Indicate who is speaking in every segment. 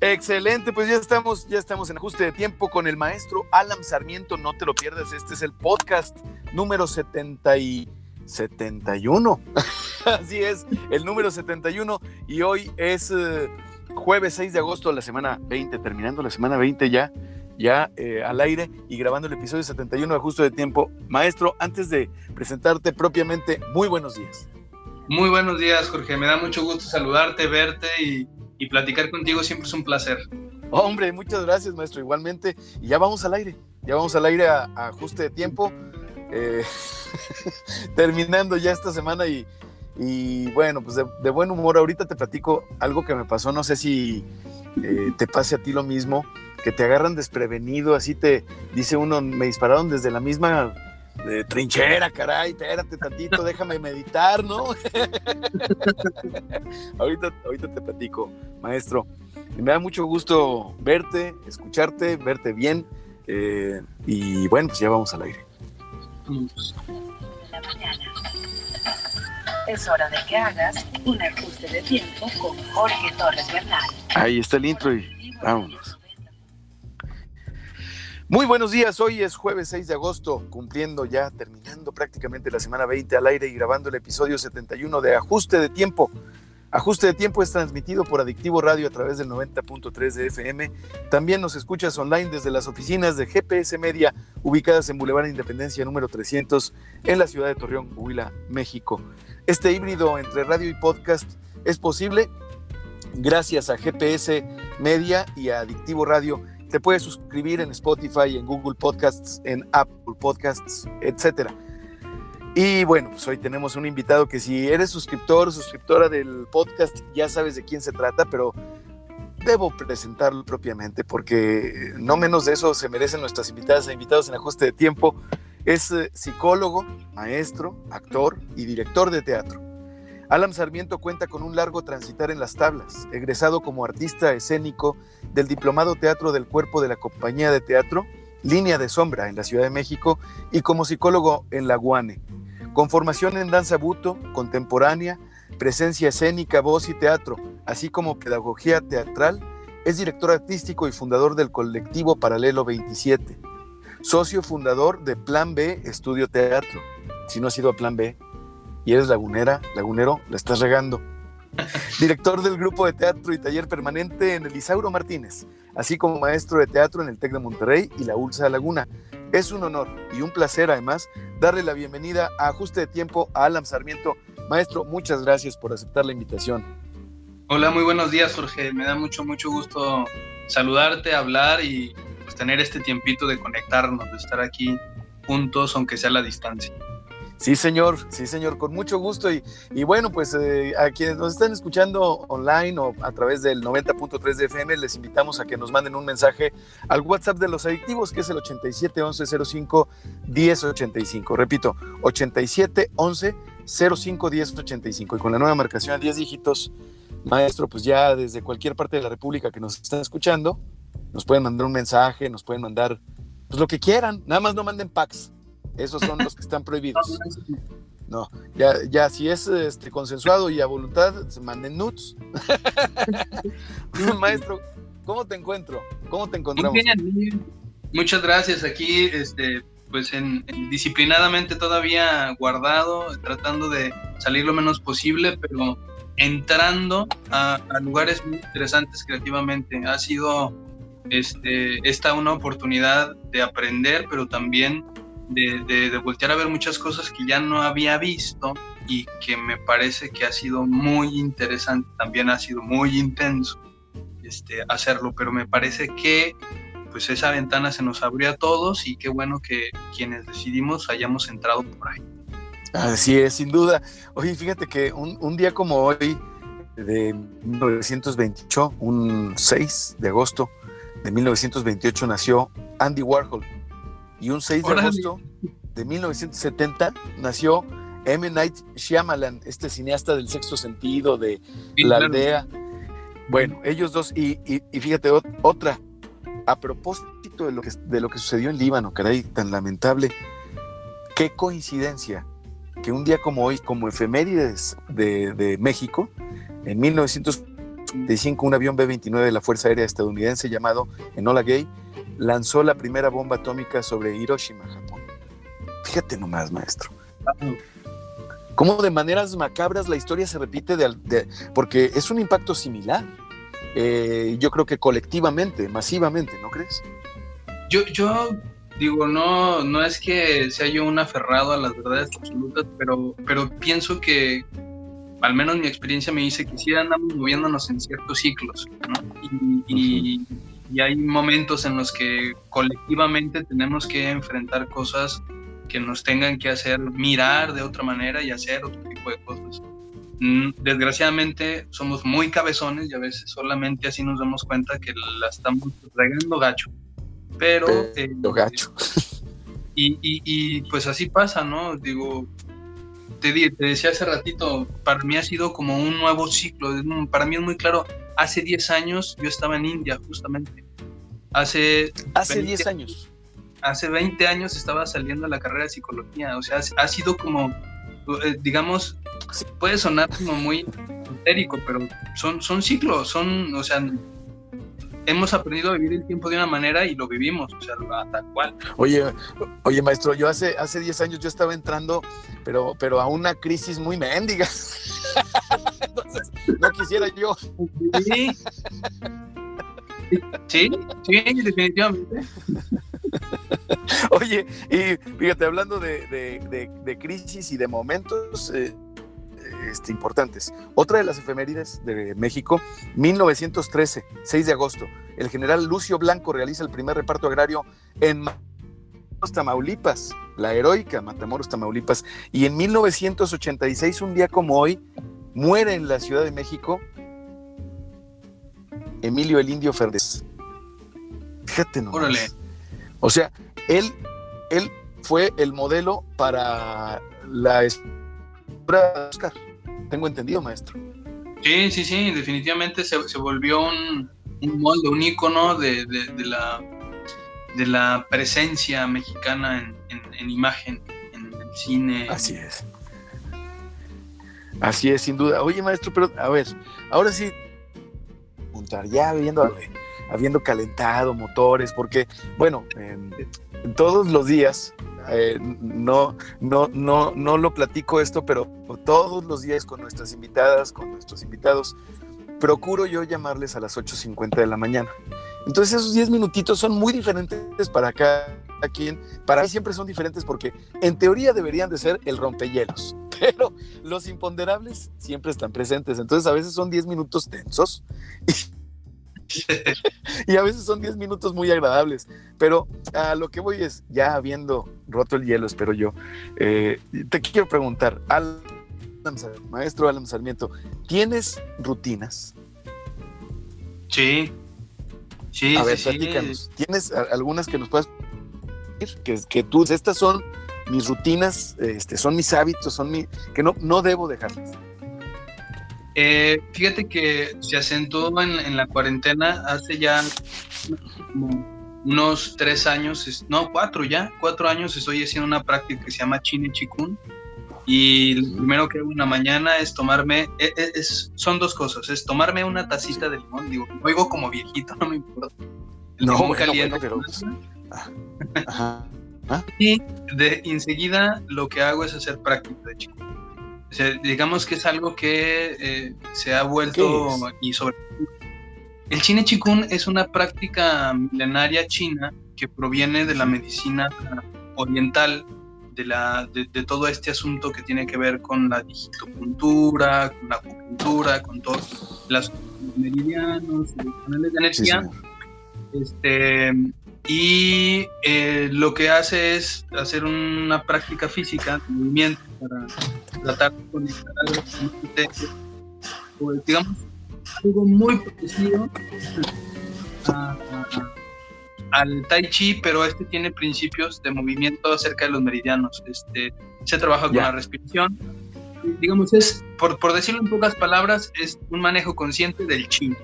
Speaker 1: Excelente, pues ya estamos, ya estamos en ajuste de tiempo con el maestro Alan Sarmiento, no te lo pierdas, este es el podcast número 70 y 71. Así es, el número 71 y hoy es eh, jueves 6 de agosto de la semana 20, terminando la semana 20 ya, ya eh, al aire y grabando el episodio 71 de ajuste de tiempo. Maestro, antes de presentarte propiamente, muy buenos días.
Speaker 2: Muy buenos días, Jorge. Me da mucho gusto saludarte, verte y y platicar contigo siempre es un placer.
Speaker 1: Hombre, muchas gracias, maestro. Igualmente, y ya vamos al aire, ya vamos al aire a, ajuste de tiempo, eh, terminando ya esta semana y, y bueno, pues de, buen humor. Ahorita te platico algo que me pasó, no sé si eh, te pase a ti lo mismo, que te agarran desprevenido, así te dice uno, me dispararon desde la misma de trinchera, caray, espérate tantito, déjame meditar, ¿no? ahorita, ahorita te platico, maestro. me da mucho gusto verte, escucharte, verte bien. Eh, y bueno, pues ya vamos al aire.
Speaker 3: Es hora de que hagas un ajuste de tiempo con Jorge Torres Bernal.
Speaker 1: Ahí está el intro y vámonos. Muy buenos días, hoy es jueves 6 de agosto, cumpliendo ya, terminando prácticamente la semana 20 al aire y grabando el episodio 71 de Ajuste de Tiempo. Ajuste de Tiempo es transmitido por Adictivo Radio a través del 90.3 de FM. También nos escuchas online desde las oficinas de GPS Media, ubicadas en Boulevard Independencia número 300, en la ciudad de Torreón, Huila, México. Este híbrido entre radio y podcast es posible gracias a GPS Media y a Adictivo Radio te puedes suscribir en Spotify, en Google Podcasts, en Apple Podcasts, etc. Y bueno, pues hoy tenemos un invitado que si eres suscriptor o suscriptora del podcast, ya sabes de quién se trata, pero debo presentarlo propiamente porque no menos de eso se merecen nuestras invitadas e invitados en ajuste de tiempo. Es eh, psicólogo, maestro, actor y director de teatro. Alan Sarmiento cuenta con un largo transitar en las tablas, egresado como artista escénico del Diplomado Teatro del Cuerpo de la Compañía de Teatro, Línea de Sombra en la Ciudad de México y como psicólogo en la UANE. Con formación en danza buto, contemporánea, presencia escénica, voz y teatro, así como pedagogía teatral, es director artístico y fundador del colectivo Paralelo 27. Socio fundador de Plan B Estudio Teatro. Si no ha sido a Plan B, y eres lagunera, lagunero, la estás regando. Director del grupo de teatro y taller permanente en el Isauro Martínez, así como maestro de teatro en el TEC de Monterrey y la ULSA Laguna. Es un honor y un placer además darle la bienvenida a Ajuste de Tiempo a Alan Sarmiento. Maestro, muchas gracias por aceptar la invitación.
Speaker 2: Hola, muy buenos días, Jorge. Me da mucho, mucho gusto saludarte, hablar y pues, tener este tiempito de conectarnos, de estar aquí juntos, aunque sea a la distancia.
Speaker 1: Sí, señor, sí, señor, con mucho gusto. Y, y bueno, pues eh, a quienes nos están escuchando online o a través del 90.3 de FM, les invitamos a que nos manden un mensaje al WhatsApp de los adictivos, que es el 87 11 05 1085. Repito, 87 11 05 1085. Y con la nueva marcación a 10 dígitos, maestro, pues ya desde cualquier parte de la República que nos están escuchando, nos pueden mandar un mensaje, nos pueden mandar pues lo que quieran, nada más no manden packs esos son los que están prohibidos. No, ya, ya si es este, consensuado y a voluntad, se manden nuts. Maestro, ¿cómo te encuentro? ¿Cómo te encontramos?
Speaker 2: Muchas gracias. Aquí, este, pues en, disciplinadamente todavía guardado, tratando de salir lo menos posible, pero entrando a, a lugares muy interesantes creativamente. Ha sido este, esta una oportunidad de aprender, pero también de, voltear a ver muchas cosas que ya no había visto y que me parece que ha sido muy interesante, también ha sido muy intenso este, hacerlo, pero me parece que pues esa ventana se nos abrió a todos y qué bueno que quienes decidimos hayamos entrado por ahí.
Speaker 1: Así es, sin duda. Oye, fíjate que un, un día como hoy, de 1928, un 6 de agosto de 1928, nació Andy Warhol y un 6 de agosto de 1970 nació M. Night Shyamalan, este cineasta del sexto sentido, de La Aldea. Bueno, ellos dos, y, fíjate, otra, a propósito de lo, que, de lo que sucedió en Líbano, caray, tan lamentable, qué coincidencia que un día como hoy, como efemérides de, de México, en 1940, 1985, un avión B-29 de la Fuerza Aérea estadounidense llamado Enola Gay lanzó la primera bomba atómica sobre Hiroshima, Japón. Fíjate nomás, maestro. Cómo de maneras macabras la historia se repite porque es un impacto similar. Eh, yo creo que colectivamente, masivamente, ¿no crees?
Speaker 2: Yo, yo digo, no, no es que sea yo un aferrado a las verdades absolutas, pero, pero pienso que, al menos mi experiencia me dice que sí andamos moviéndonos en ciertos ciclos, ¿no? Y, hay momentos en los que colectivamente tenemos que enfrentar cosas que nos tengan que hacer mirar de otra manera y hacer otro tipo de cosas. Mm, desgraciadamente somos muy cabezones y a veces solamente así nos damos cuenta que la estamos regando gacho pero...
Speaker 1: Eh, gacho.
Speaker 2: Y, y, pues así pasa, ¿no? Digo, te, te, decía hace ratito, para mí ha sido como un nuevo ciclo, para mí es muy claro, hace 10 años yo estaba en India justamente, hace...
Speaker 1: Hace 10 años.
Speaker 2: Hace 20 años estaba saliendo a la carrera de psicología, o sea, ha sido como, eh, digamos, puede sonar como muy entérico, pero son, son ciclos, son, o sea, hemos aprendido a vivir el tiempo de una manera y lo vivimos, o sea, tal cual.
Speaker 1: Oye, oye, maestro, yo hace, hace 10 años yo estaba entrando, pero, pero a una crisis muy mendiga. Entonces, no quisiera yo.
Speaker 2: Sí, sí, sí definitivamente.
Speaker 1: Oye, y fíjate, hablando de, de, de, crisis y de momentos, eh, este, importantes. Otra de las efemérides de México, 1913, 6 de agosto, el general Lucio Blanco realiza el primer reparto agrario en Matamoros, Tamaulipas, la heroica Matamoros, Tamaulipas. Y en 1986, un día como hoy, muere en la Ciudad de México Emilio el Indio Fernández. Fíjate no. O sea, él, él fue el modelo para la Oscar. Tengo entendido, maestro.
Speaker 2: Sí, sí, sí, definitivamente se, volvió un, molde, un ícono de, la, de la presencia mexicana en, imagen, en el cine.
Speaker 1: Así es. Así es, sin duda. Oye, maestro, pero a ver, ahora sí, ya habiendo, habiendo calentado motores, porque, bueno, todos los días eh, no, no, no, no lo platico esto, pero todos los días con nuestras invitadas, con nuestros invitados, procuro yo llamarles a las 8.50 de la mañana. Entonces esos 10 minutitos son muy diferentes para cada quien. Para mí siempre son diferentes porque en teoría deberían de ser el rompehielos, pero los imponderables siempre están presentes. Entonces a veces son 10 minutos tensos y a veces son 10 minutos muy agradables, pero a lo que voy es, ya habiendo roto el hielo, espero yo, eh, te quiero preguntar, maestro Alan Sarmiento, ¿tienes rutinas?
Speaker 2: Sí, sí.
Speaker 1: A ver, platícanos. ¿Tienes algunas que nos puedas decir? Que, que tú, estas son mis rutinas, este, son mis hábitos, son mi, que no, no debo dejarlas.
Speaker 2: Eh, fíjate que se asentó en, la cuarentena hace ya unos tres años, no, cuatro ya, cuatro años estoy haciendo una práctica que se llama Chine Chikun. Y lo primero que hago una mañana es tomarme, e, e, es, son dos cosas, es tomarme una tacita de limón, digo, oigo como viejito, no me importa.
Speaker 1: no, caliente. pero...
Speaker 2: Ah, y de enseguida lo que hago es hacer práctica de Chikun digamos que es algo que eh, se ha vuelto y sobre el chine chikun es una práctica milenaria china que proviene de la medicina oriental, de, la, de, todo este asunto que tiene que ver con la digitopuntura, con la acupuntura, con todos los meridianos, los canales de energía. este, y eh, lo que hace es hacer una práctica física, movimiento, para tratar de conectar algo pues, digamos, algo muy parecido al Tai Chi, pero este tiene principios de movimiento acerca de los meridianos. Este, se trabaja con la respiración. Digamos, es, por, por decirlo en pocas palabras, es un manejo consciente del chi.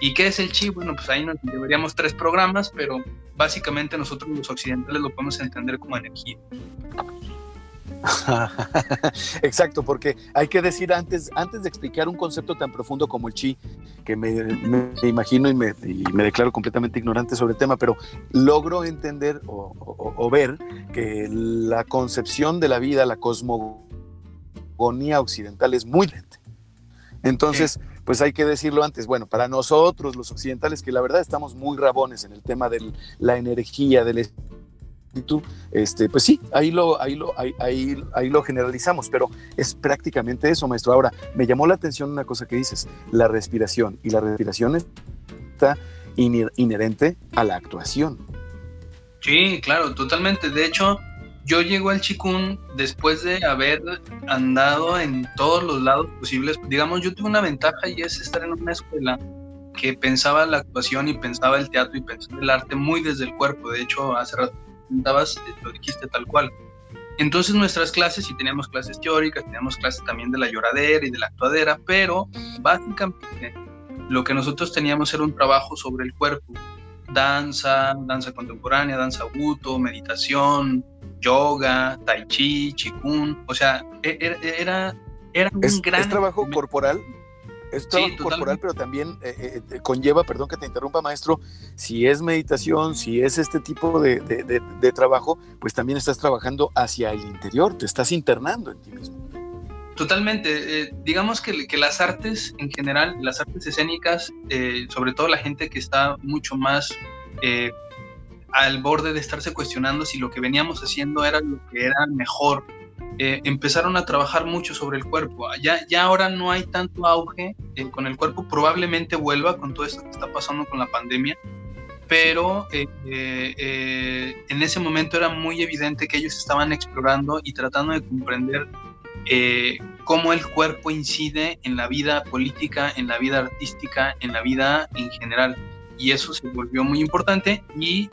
Speaker 2: ¿Y qué es el chi? Bueno, pues ahí nos deberíamos tres programas, pero básicamente nosotros los occidentales lo podemos entender como energía.
Speaker 1: Exacto, porque hay que decir antes, antes de explicar un concepto tan profundo como el chi, que me, imagino y me, declaro completamente ignorante sobre el tema, pero logro entender o, ver que la concepción de la vida, la cosmogonía occidental es muy lenta. Entonces, pues hay que decirlo antes. Bueno, para nosotros los occidentales, que la verdad estamos muy rabones en el tema de la energía, del este, pues sí, ahí lo, ahí, lo, ahí, ahí, lo generalizamos, pero es prácticamente eso, maestro. Ahora, me llamó la atención una cosa que dices, la respiración, y la respiración está inherente a la actuación.
Speaker 2: Sí, claro, totalmente. De hecho, yo llego al Chikun después de haber andado en todos los lados posibles. Digamos, yo tuve una ventaja y es estar en una escuela que pensaba la actuación y pensaba el teatro y pensaba el arte muy desde el cuerpo. De hecho, hace rato comentabas, eh, lo dijiste tal cual. Entonces nuestras clases, y teníamos clases teóricas, teníamos clases también de la lloradera y de la actuadera, pero básicamente lo que nosotros teníamos era un trabajo sobre el cuerpo. Danza, danza contemporánea, danza buto, meditación, yoga, tai chi, chikun. O sea, e, e, era, era, un gran...
Speaker 1: ¿Es trabajo corporal? es trabajo corporal, pero también eh, eh, eh, conlleva, perdón que te interrumpa, maestro, si es meditación, si es este tipo de, trabajo, pues también estás trabajando hacia el interior, te estás internando en ti mismo.
Speaker 2: Totalmente. digamos que, las artes en general, las artes escénicas, sobre todo la gente que está mucho más al borde de estarse cuestionando si lo que veníamos haciendo era lo que era mejor eh, empezaron a trabajar mucho sobre el cuerpo. Ya, ya ahora no hay tanto auge eh, con el cuerpo, probablemente vuelva con todo esto que está pasando con la pandemia, pero eh, en ese momento era muy evidente que ellos estaban explorando y tratando de comprender cómo el cuerpo incide en la vida política, en la vida artística, en la vida en general. Y eso se volvió muy importante y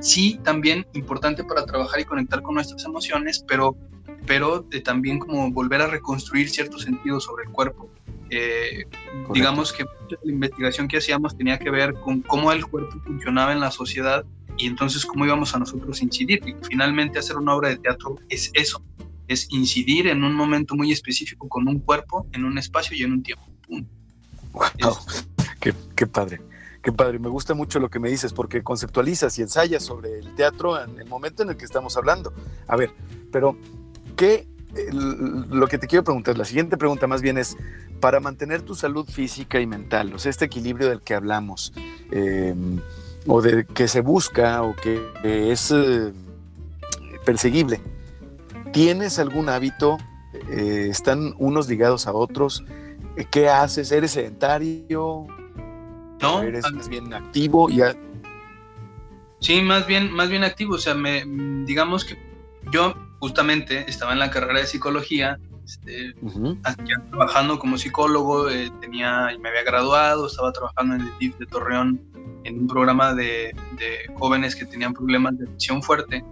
Speaker 2: sí también importante para trabajar y conectar con nuestras emociones, pero pero también como volver a reconstruir ciertos sentidos sobre el cuerpo. Eh, digamos que la investigación que hacíamos tenía que ver con cómo el cuerpo funcionaba en la sociedad y entonces cómo íbamos a nosotros incidir. Y finalmente hacer una obra de teatro es eso, es incidir en un momento muy específico con un cuerpo, en un espacio y en un tiempo.
Speaker 1: Wow. Qué, qué padre. Qué padre, me gusta mucho lo que me dices porque conceptualizas y ensayas sobre el teatro en el momento en el que estamos hablando. A ver, pero ¿Qué, lo que te quiero preguntar, la siguiente pregunta más bien es, para mantener tu salud física y mental, o sea, este equilibrio del que hablamos, em, o de que se busca o que es eh, perseguible, ¿tienes algún hábito? Eh, ¿Están unos ligados a otros? ¿Qué haces? ¿Eres sedentario? No. ¿Eres más bien activo? Ya...
Speaker 2: Sí, más bien, más bien activo. O sea, me, digamos que yo justamente estaba en la carrera de psicología, este, trabajando como psicólogo, eh, tenía, me había graduado, estaba trabajando en el DIF de Torreón en un programa de, jóvenes que tenían problemas de adicción fuerte.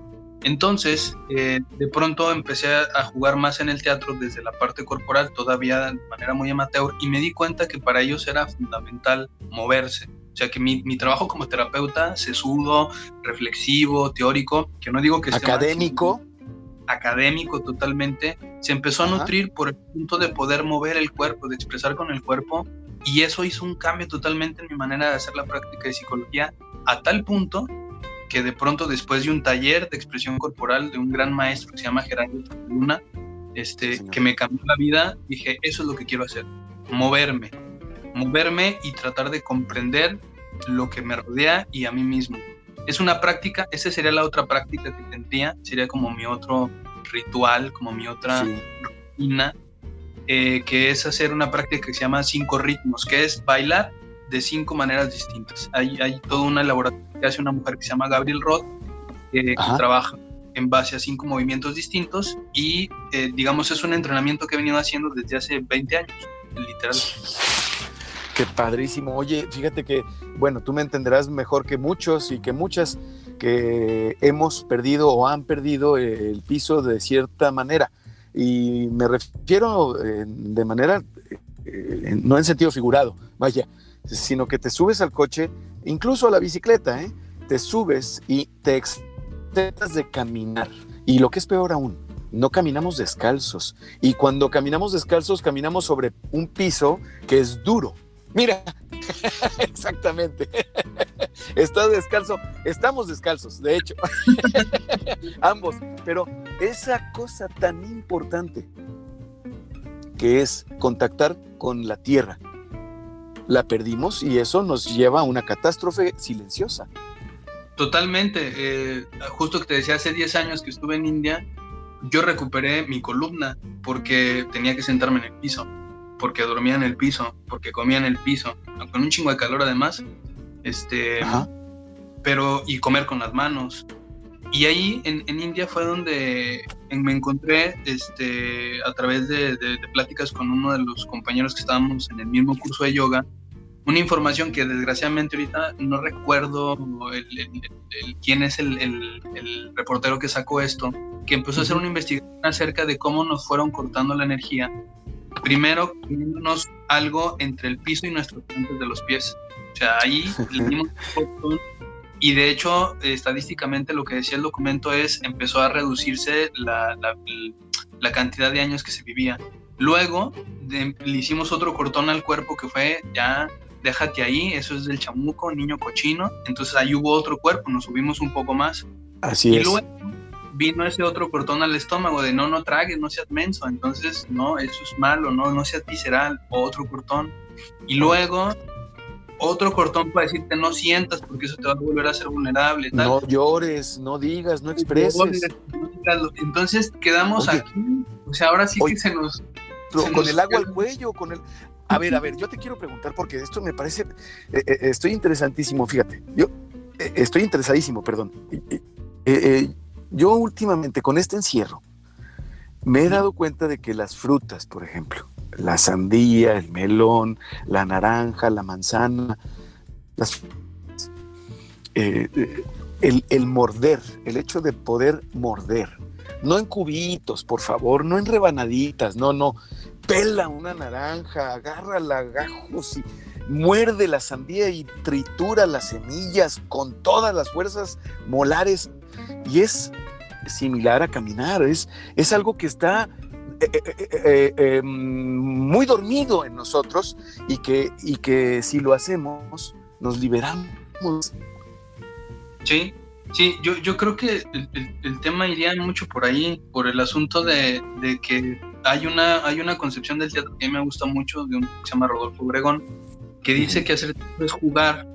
Speaker 2: Entonces, eh, de pronto empecé a, jugar más en el teatro desde la parte corporal, todavía de manera muy amateur, y me di cuenta que para ellos era fundamental moverse. O sea, que mi, mi trabajo como terapeuta, sesudo, reflexivo, teórico, que no digo que...
Speaker 1: Académico
Speaker 2: académico totalmente, se empezó a nutrir por el punto de poder mover el cuerpo, de expresar con el cuerpo, y eso hizo un cambio totalmente en mi manera de hacer la práctica de psicología, a tal punto que de pronto después de un taller de expresión corporal de un gran maestro que se llama Gerardo Luna, este, que me cambió la vida, dije, eso es lo que quiero hacer, moverme, moverme y tratar de comprender lo que me rodea y a mí mismo es una práctica, esa sería la otra práctica que tendría, sería como mi otro ritual, como mi otra rutina, eh, que es hacer una práctica que se llama cinco ritmos, que es bailar de cinco maneras distintas. Hay, hay toda una elaboración que hace una mujer que se llama Gabriel Roth, que trabaja en base a cinco movimientos distintos y eh, digamos es un entrenamiento que he venido haciendo desde hace 20 años, literal.
Speaker 1: Qué padrísimo. Oye, fíjate que, bueno, tú me entenderás mejor que muchos y que muchas que hemos perdido o han perdido el piso de cierta manera. Y me refiero eh, de manera, eh, no en sentido figurado, vaya, sino que te subes al coche, incluso a la bicicleta, ¿eh? te subes y te excetas de caminar. Y lo que es peor aún, no caminamos descalzos. Y cuando caminamos descalzos, caminamos sobre un piso que es duro. Mira, exactamente. Está descalzo, estamos descalzos, de hecho, ambos. Pero esa cosa tan importante que es contactar con la tierra, la perdimos y eso nos lleva a una catástrofe silenciosa.
Speaker 2: Totalmente. Eh, justo que te decía, hace 10 años que estuve en India, yo recuperé mi columna porque tenía que sentarme en el piso, porque dormía en el piso, porque comía en el piso, con un chingo de calor además, este, pero y comer con las manos. Y ahí en, India fue donde me encontré este, a través de, pláticas con uno de los compañeros que estábamos en el mismo curso de yoga, una información que desgraciadamente ahorita no recuerdo quién es el, reportero que sacó esto, que empezó a hacer una investigación acerca de cómo nos fueron cortando la energía. Primero, poniéndonos algo entre el piso y nuestros puntos de los pies. O sea, ahí le dimos un y de hecho, estadísticamente lo que decía el documento es, empezó a reducirse la, la, cantidad de años que se vivía. Luego le hicimos otro cortón al cuerpo que fue ya déjate ahí, eso es del chamuco, niño cochino. Entonces ahí hubo otro cuerpo, nos subimos un poco más.
Speaker 1: Así
Speaker 2: y luego vino ese otro cortón al estómago de no, no tragues, no seas menso. Entonces, no, eso es malo, no, no seas visceral, otro cortón. Y luego otro cortón para decirte no sientas porque eso te va a volver a ser vulnerable.
Speaker 1: No llores, no digas, no expreses.
Speaker 2: Entonces quedamos aquí, o sea, ahora sí que se nos...
Speaker 1: con el agua al cuello, con el... A ver, a ver, yo te quiero preguntar porque esto me parece, eh, eh, estoy interesantísimo, fíjate, yo eh, estoy interesadísimo, perdón. yo últimamente con este encierro me he dado cuenta de que las frutas, por ejemplo, la sandía, el melón, la naranja, la manzana, las, el, el morder, el hecho de poder morder, no en cubitos, por favor, no en rebanaditas, no, no, pela una naranja, agarra la gajos y muerde la sandía y tritura las semillas con todas las fuerzas molares. Y es similar a caminar, es, es algo que está eh, eh, eh, muy dormido en nosotros y que, y que si lo hacemos nos liberamos.
Speaker 2: Sí, sí, yo, yo creo que el, tema iría mucho por ahí, por el asunto de, de que hay una, hay una concepción del teatro que a mí me gusta mucho, de un que se llama Rodolfo Obregón, que dice que hacer teatro es jugar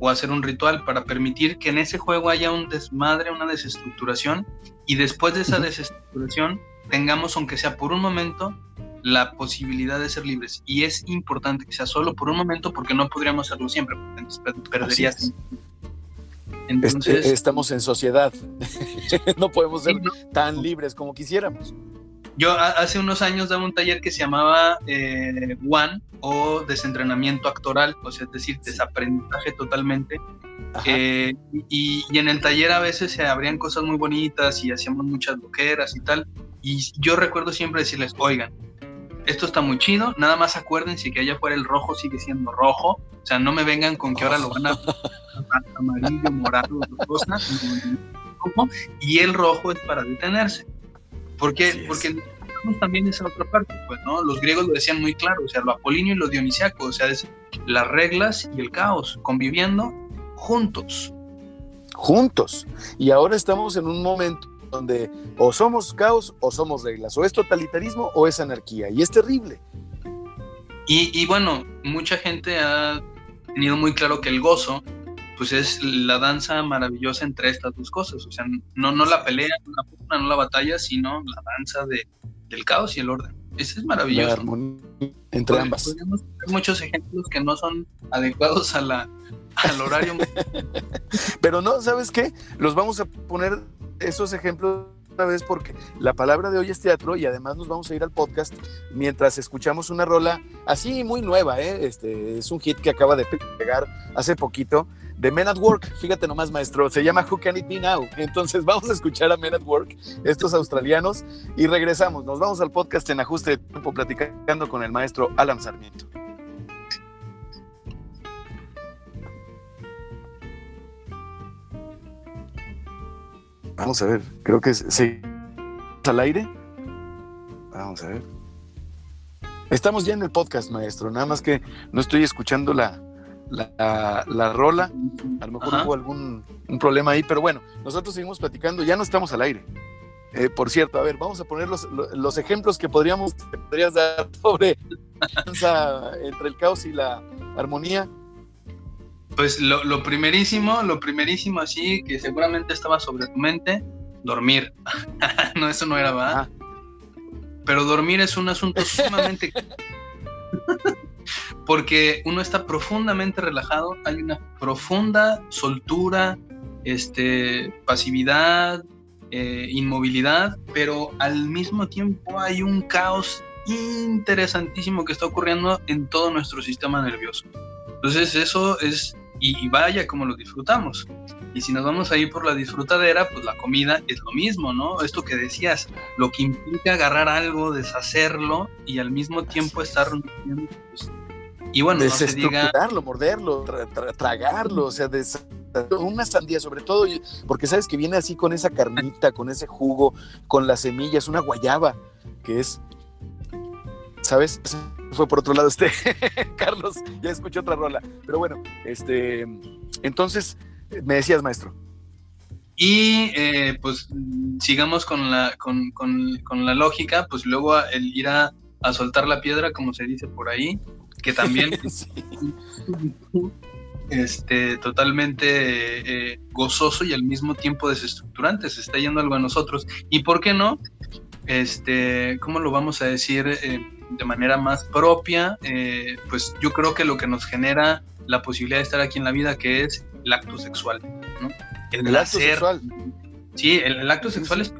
Speaker 2: o hacer un ritual para permitir que en ese juego haya un desmadre, una desestructuración, y después de esa desestructuración tengamos, aunque sea por un momento, la posibilidad de ser libres. Y es importante que sea solo por un momento porque no podríamos hacerlo siempre, entonces perderías.
Speaker 1: Entonces, estamos en sociedad, no podemos ser tan libres como quisiéramos.
Speaker 2: Yo hace unos años daba un taller que se llamaba eh, One o desentrenamiento actoral, o sea, es decir, desaprendizaje totalmente. Eh, y, en el taller a veces se abrían cosas muy bonitas y hacíamos muchas loqueras y tal. Y yo recuerdo siempre decirles, oigan, esto está muy chido, nada más acuérdense que allá afuera el rojo sigue siendo rojo, o sea, no me vengan con que ahora lo van a amarillo, morado, rosa, y el rojo es para detenerse. ¿Por qué? Porque también esa otra parte, pues, ¿no? Los griegos lo decían muy claro, o sea, lo apolíneo y lo dionisiaco, o sea, es las reglas y el caos conviviendo juntos.
Speaker 1: Juntos. Y ahora estamos en un momento donde o somos caos o somos reglas, o es totalitarismo o es anarquía, y es terrible.
Speaker 2: Y, y bueno, mucha gente ha tenido muy claro que el gozo pues es la danza maravillosa entre estas dos cosas, o sea, no, no la pelea, no la pugna, no la batalla, sino la danza de, del caos y el orden. Eso es maravilloso.
Speaker 1: entre ambas.
Speaker 2: Podemos muchos ejemplos que no son adecuados a la, al horario.
Speaker 1: Pero no, ¿sabes qué? Los vamos a poner esos ejemplos otra vez porque la palabra de hoy es teatro y además nos vamos a ir al podcast mientras escuchamos una rola así muy nueva, ¿eh? este, es un hit que acaba de pegar hace poquito de Men at Work. Fíjate nomás, maestro, se llama Who Can It Be Now. Entonces vamos a escuchar a Men at Work, estos australianos, y regresamos. Nos vamos al podcast en ajuste de tiempo platicando con el maestro Alan Sarmiento. Vamos a ver, creo que sí. al aire? Vamos a ver. Estamos ya en el podcast, maestro. Nada más que no estoy escuchando la, la, la rola. A lo mejor
Speaker 2: Ajá.
Speaker 1: hubo algún un problema ahí, pero bueno, nosotros seguimos platicando. Ya no estamos al aire. Eh, por cierto, a ver, vamos a poner los, lo- los ejemplos que podríamos que podrías dar sobre la entre el caos y la armonía.
Speaker 2: Pues lo, lo primerísimo, lo primerísimo así, que seguramente estaba sobre tu mente, dormir. no, eso no era, ¿va?
Speaker 1: Ah.
Speaker 2: Pero dormir es un asunto sumamente... Porque uno está profundamente relajado, hay una profunda soltura, este, pasividad, eh, inmovilidad, pero al mismo tiempo hay un caos interesantísimo que está ocurriendo en todo nuestro sistema nervioso. Entonces eso es, y, y vaya como lo disfrutamos. Y si nos vamos ahí por la disfrutadera, pues la comida es lo mismo, ¿no? Esto que decías, lo que implica agarrar algo, deshacerlo y al mismo tiempo estar... pues, y bueno, no se diga...
Speaker 1: Desestructurarlo, morderlo, tra- tra- tragarlo, o sea, des- una sandía sobre todo, porque sabes que viene así con esa carnita, con ese jugo, con las semillas, una guayaba, que es, ¿sabes? Eso Fue por otro lado este, Carlos, ya escuché otra rola, pero bueno, este, entonces, me decías, maestro.
Speaker 2: Y eh, pues sigamos con la, con, con- con la lógica, pues luego el ir a, a soltar la piedra, como se dice por ahí, que también
Speaker 1: Sí.
Speaker 2: este, totalmente eh, gozoso y al mismo tiempo desestructurante, se está yendo algo a nosotros. ¿Y por qué no? Este, ¿Cómo lo vamos a decir eh, de manera más propia? Eh, pues yo creo que lo que nos genera la posibilidad de estar aquí en la vida, que es el acto sexual, ¿no?
Speaker 1: El acto
Speaker 2: nacer.
Speaker 1: sexual.
Speaker 2: Sí, el, el acto sexual es,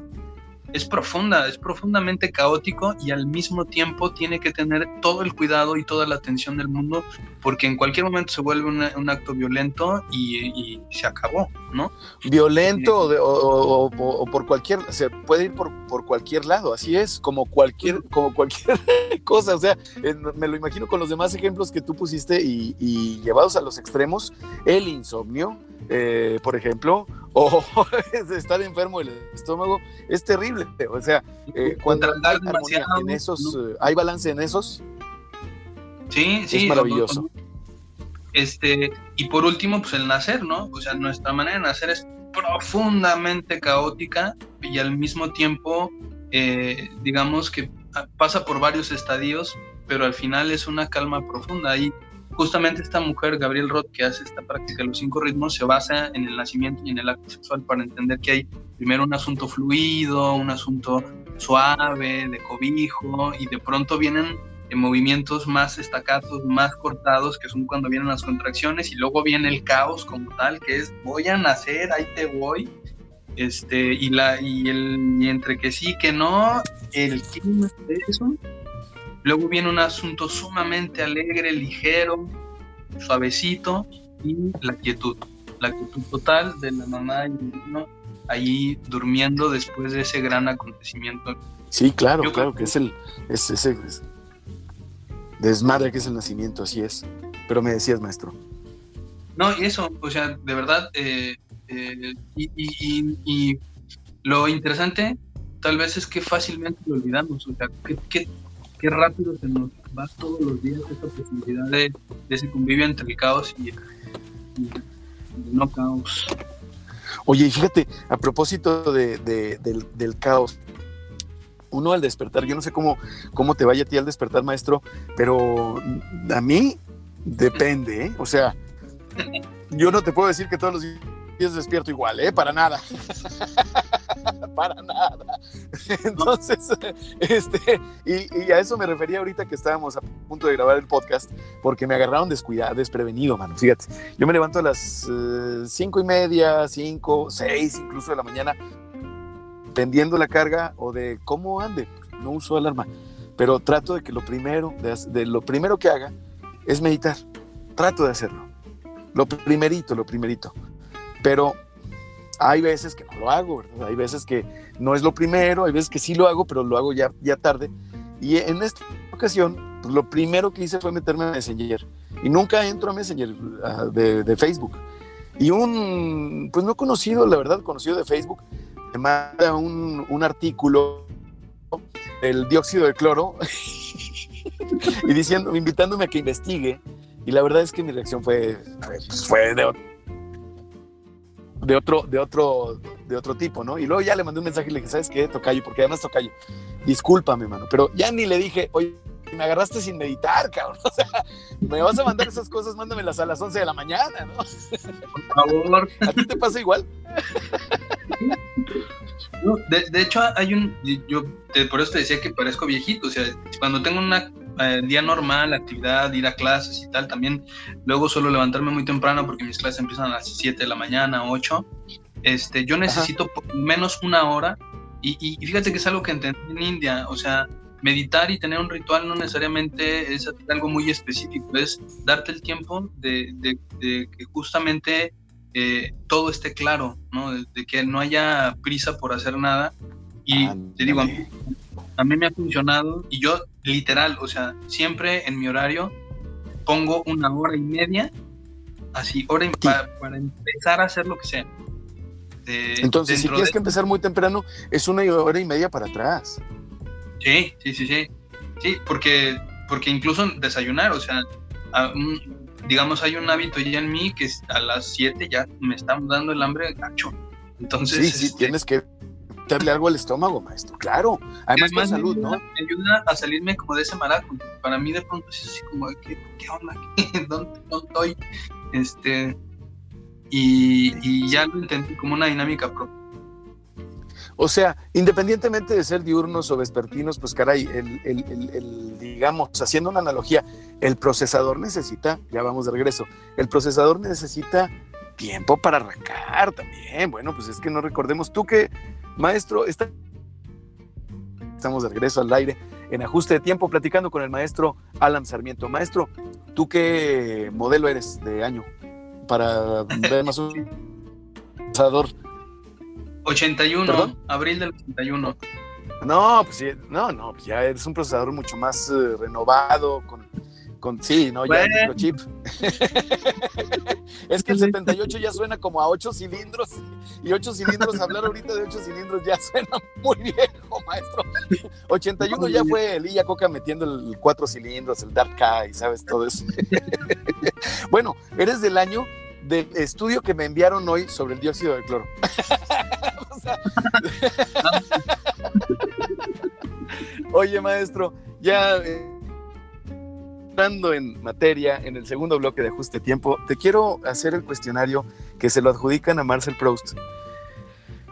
Speaker 2: es profunda, es profundamente caótico y al mismo tiempo tiene que tener todo el cuidado y toda la atención del mundo porque en cualquier momento se vuelve una- un acto violento y, y se acabó, ¿no?
Speaker 1: violento o, de- o- o- o- o por cualquier, se puede ir por, por cualquier lado, así es, como cualquier, como cualquier cosa, o sea, me lo imagino con los demás ejemplos que tú pusiste y, y llevados a los extremos, el insomnio, eh, por ejemplo, o estar enfermo del estómago, es terrible, o sea, eh, cuando hay armonía en esos,
Speaker 2: ¿no?
Speaker 1: eh, hay balance en esos,
Speaker 2: Sí, sí.
Speaker 1: es maravilloso.
Speaker 2: Este, y por último, pues el nacer, ¿no? O sea, nuestra manera de nacer es profundamente caótica y al mismo tiempo, eh, digamos que pasa por varios estadios, pero al final es una calma profunda. Y justamente esta mujer, Gabriel Roth, que hace esta práctica de los cinco ritmos, se basa en el nacimiento y en el acto sexual para entender que hay primero un asunto fluido, un asunto suave, de cobijo, y de pronto vienen en movimientos más estacatos, más cortados, que son cuando vienen las contracciones, y luego viene el caos como tal, que es voy a nacer, ahí te voy, este, y la, y el, y entre que sí, que no, el clima de eso. Luego viene un asunto sumamente alegre, ligero, suavecito, y la quietud, la quietud total de la mamá y el niño ahí durmiendo después de ese gran acontecimiento
Speaker 1: Sí, claro,
Speaker 2: Yo
Speaker 1: claro
Speaker 2: creo
Speaker 1: que es el es ese es- desmadre que es el nacimiento, así es. Pero me decías, maestro.
Speaker 2: No, y eso, o sea, de verdad, eh, eh, y, y- y- y lo interesante tal vez es que fácilmente lo olvidamos, o sea, qué, qué- qué rápido se nos va todos los días esa posibilidad de, ese convivio entre el caos y, el no caos.
Speaker 1: Oye, y fíjate, a propósito de, de- del, del caos, uno al despertar, yo no sé cómo, cómo te vaya a ti al despertar, maestro, pero a mí depende, ¿eh? O sea, yo no te puedo decir que todos los días despierto igual, ¿eh? Para nada. Para nada. Entonces, este, y, a eso me refería ahorita que estábamos a punto de grabar el podcast, porque me agarraron descuidado, desprevenido, mano. Fíjate, yo me levanto a las eh, cinco y media, cinco, seis incluso de la mañana, pendiendo la carga o de cómo ande. No uso alarma, pero trato de que lo primero, de lo primero que haga es meditar. Trato de hacerlo. Lo primerito, lo primerito. Pero hay veces que no lo hago, ¿verdad? Hay veces que no es lo primero, hay veces que sí lo hago, pero lo hago ya, ya tarde. Y en esta ocasión, pues, lo primero que hice fue meterme a Messenger. Y nunca entro a Messenger ah, de, de Facebook. Y un, pues no conocido, la verdad, conocido de Facebook, me manda un, un artículo el dióxido de cloro y diciendo, invitándome a que investigue. Y la verdad es que mi reacción fue, fue, pues, fue de, de, otro, de, otro, de otro tipo, ¿no? Y luego ya le mandé un mensaje y le dije, ¿sabes qué? Tocayo, porque además Tocayo, discúlpame, mano, pero ya ni le dije, oye, me agarraste sin meditar, cabrón. O sea, me vas a mandar esas cosas, mándamelas a las 11 de la mañana, ¿no?
Speaker 2: Por favor.
Speaker 1: ¿A ti te pasa igual?
Speaker 2: De, de, hecho, hay un. Yo te, por eso te decía que parezco viejito. O sea, cuando tengo un eh, día normal, actividad, ir a clases y tal, también luego suelo levantarme muy temprano porque mis clases empiezan a las 7 de la mañana, 8. Este, yo necesito por menos una hora. Y, y, fíjate que es algo que entendí en India. O sea, meditar y tener un ritual no necesariamente es algo muy específico, es darte el tiempo de, de, de que justamente eh, todo esté claro, ¿no? De, de, que no haya prisa por hacer nada. Y ah, te digo, a mí, a mí, me ha funcionado y yo literal, o sea, siempre en mi horario pongo una hora y media, así, hora sí. para, para, empezar a hacer lo que sea.
Speaker 1: De, Entonces, si tienes de... que empezar muy temprano, es una hora y media para atrás.
Speaker 2: Sí, sí, sí, sí. Sí, porque, porque incluso desayunar, o sea, a, digamos, hay un hábito ya en mí que a las 7 ya me está dando el hambre gacho. Entonces.
Speaker 1: Sí, sí, este, tienes que darle algo al estómago, maestro, claro. Además, Además salud,
Speaker 2: me ayuda,
Speaker 1: ¿no?
Speaker 2: Me ayuda a salirme como de ese maraco. Para mí, de pronto, es así como, ¿qué, qué onda? ¿Dónde, ¿Dónde, estoy? Este. Y, y ya lo entendí como una dinámica propia.
Speaker 1: O sea, independientemente de ser diurnos o vespertinos, pues caray, el, el, el, el, digamos, haciendo una analogía, el procesador necesita, ya vamos de regreso, el procesador necesita tiempo para arrancar también. Bueno, pues es que no recordemos, tú que, maestro, está... estamos de regreso al aire en ajuste de tiempo platicando con el maestro Alan Sarmiento. Maestro, ¿tú qué modelo eres de año para ver más un procesador?
Speaker 2: 81, ¿Perdón? abril del 81.
Speaker 1: No, pues no, no, pues ya es un procesador mucho más uh, renovado, con, con, sí, no, bueno. ya microchip. es que el 78 ya suena como a 8 cilindros, y 8 cilindros, hablar ahorita de 8 cilindros ya suena muy viejo, maestro. 81 ya fue el Illa Coca metiendo el 4 cilindros, el Dark Eye, ¿sabes? Todo eso. bueno, eres del año del estudio que me enviaron hoy sobre el dióxido de cloro. o sea... Oye, maestro, ya eh, entrando en materia, en el segundo bloque de ajuste tiempo, te quiero hacer el cuestionario que se lo adjudican a Marcel Proust,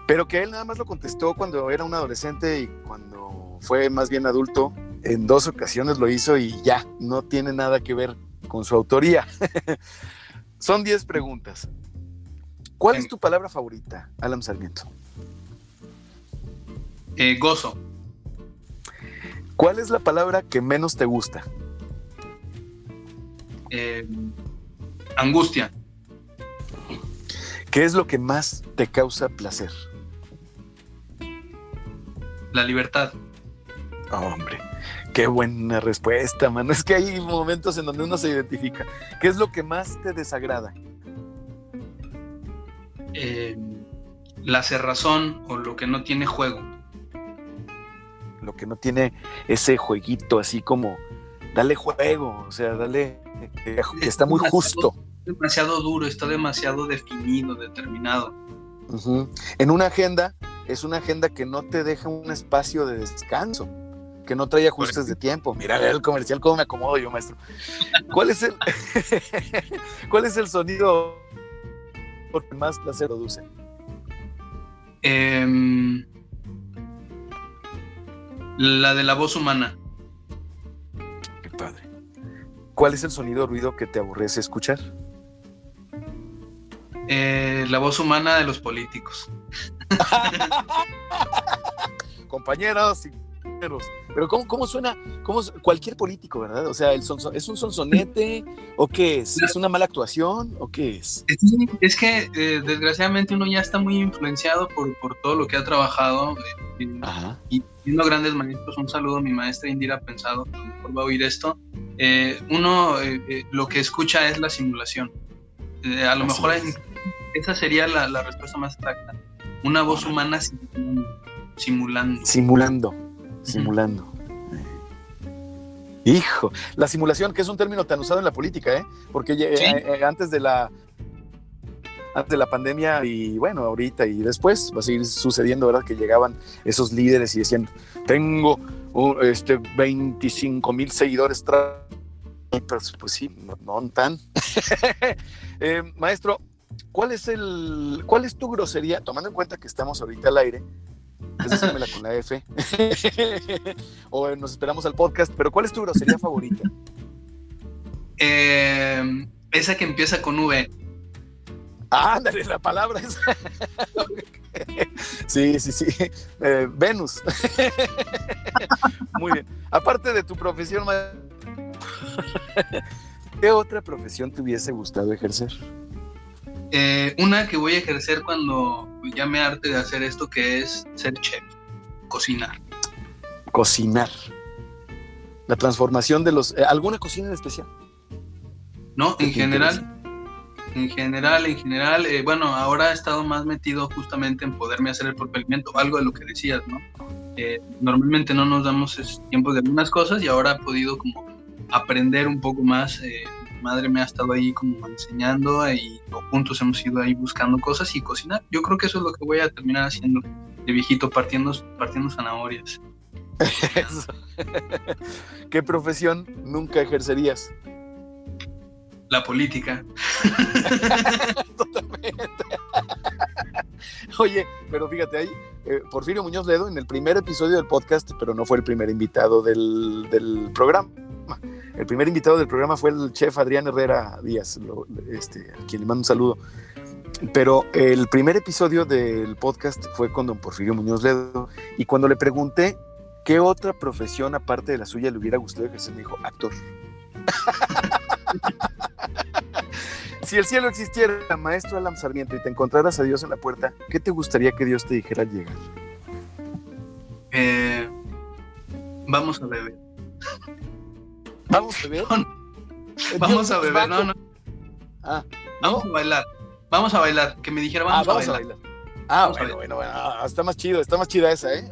Speaker 1: pero que él nada más lo contestó cuando era un adolescente y cuando fue más bien adulto. En dos ocasiones lo hizo y ya, no tiene nada que ver con su autoría. Son 10 preguntas. ¿Cuál es tu palabra favorita, Alan Sarmiento?
Speaker 2: Eh, gozo.
Speaker 1: ¿Cuál es la palabra que menos te gusta?
Speaker 2: Eh, angustia.
Speaker 1: ¿Qué es lo que más te causa placer?
Speaker 2: La libertad.
Speaker 1: Oh, hombre, qué buena respuesta, mano. Es que hay momentos en donde uno se identifica. ¿Qué es lo que más te desagrada?
Speaker 2: Eh, la cerrazón o lo que no tiene juego.
Speaker 1: Lo que no tiene ese jueguito así como, dale juego, o sea, dale, eh, que está muy justo.
Speaker 2: Demasiado duro, está demasiado definido, determinado.
Speaker 1: Uh -huh. En una agenda, es una agenda que no te deja un espacio de descanso que no trae ajustes de tiempo. Mira el comercial cómo me acomodo yo, maestro. ¿Cuál es el cuál es el sonido que más placer produce?
Speaker 2: Eh, la de la voz humana.
Speaker 1: ¿Cuál es el sonido o ruido que te aborrece escuchar?
Speaker 2: Eh, la voz humana de los políticos.
Speaker 1: Compañeros y pero ¿cómo, cómo suena? ¿Cómo, cualquier político, ¿verdad? O sea, el sonso, ¿es un sonsonete o qué es? ¿Es una mala actuación o qué es?
Speaker 2: Es, es que eh, desgraciadamente uno ya está muy influenciado por, por todo lo que ha trabajado eh, y viendo grandes maestros. Un saludo a mi maestra Indira Pensado, a lo mejor va a oír esto. Eh, uno eh, lo que escucha es la simulación. a lo Así mejor esa sería la, la, respuesta más exacta. Una voz humana simulando.
Speaker 1: Simulando. Simulando. Hijo, la simulación, que es un término tan usado en la política, ¿eh? Porque eh, eh, antes de la antes de la pandemia y bueno, ahorita y después va a seguir sucediendo, ¿verdad? Que llegaban esos líderes y decían, tengo este 25 mil seguidores. Pues, pues, sí, no, tan. Eh, maestro, ¿cuál es el, cuál es tu grosería, tomando en cuenta que estamos ahorita al aire? Es con la F. o nos esperamos al podcast, pero ¿cuál es tu grosería favorita?
Speaker 2: Eh, esa que empieza con V.
Speaker 1: Ah, ándale, la palabra es. sí, sí, sí. Eh, Venus. Muy bien. Aparte de tu profesión, ¿qué otra profesión te hubiese gustado ejercer?
Speaker 2: Eh, una que voy a ejercer cuando ya me arte de hacer esto, que es ser chef, cocinar.
Speaker 1: Cocinar. La transformación de los. Eh, ¿Alguna cocina en especial?
Speaker 2: No, en general en general, en general, eh, bueno, ahora he estado más metido justamente en poderme hacer el propio alimento, algo de lo que decías, ¿no? Eh, normalmente no nos damos tiempo de algunas cosas y ahora he podido como aprender un poco más. Eh, madre me ha estado ahí como enseñando y juntos hemos ido ahí buscando cosas y cocinar. Yo creo que eso es lo que voy a terminar haciendo de viejito, partiendo, partiendo zanahorias.
Speaker 1: ¿Qué profesión nunca ejercerías?
Speaker 2: La política. Totalmente.
Speaker 1: Oye, pero fíjate ahí, eh, Porfirio Muñoz Ledo en el primer episodio del podcast, pero no fue el primer invitado del, del programa. El primer invitado del programa fue el chef Adrián Herrera Díaz, este, a quien le mando un saludo. Pero el primer episodio del podcast fue con don Porfirio Muñoz Ledo y cuando le pregunté qué otra profesión aparte de la suya le hubiera gustado ejercer, me dijo actor. si el cielo existiera, maestro Alam Sarmiento, y te encontraras a Dios en la puerta, ¿qué te gustaría que Dios te dijera al llegar?
Speaker 2: Eh, vamos a beber.
Speaker 1: ¿Vamos a beber?
Speaker 2: vamos a beber, no, no. Ah, vamos a bailar. Vamos a bailar. Que me dijera, vamos, ah, a, bailar.
Speaker 1: Ah, bueno, bueno, bueno, ah, está más chido, está más chida esa, ¿eh?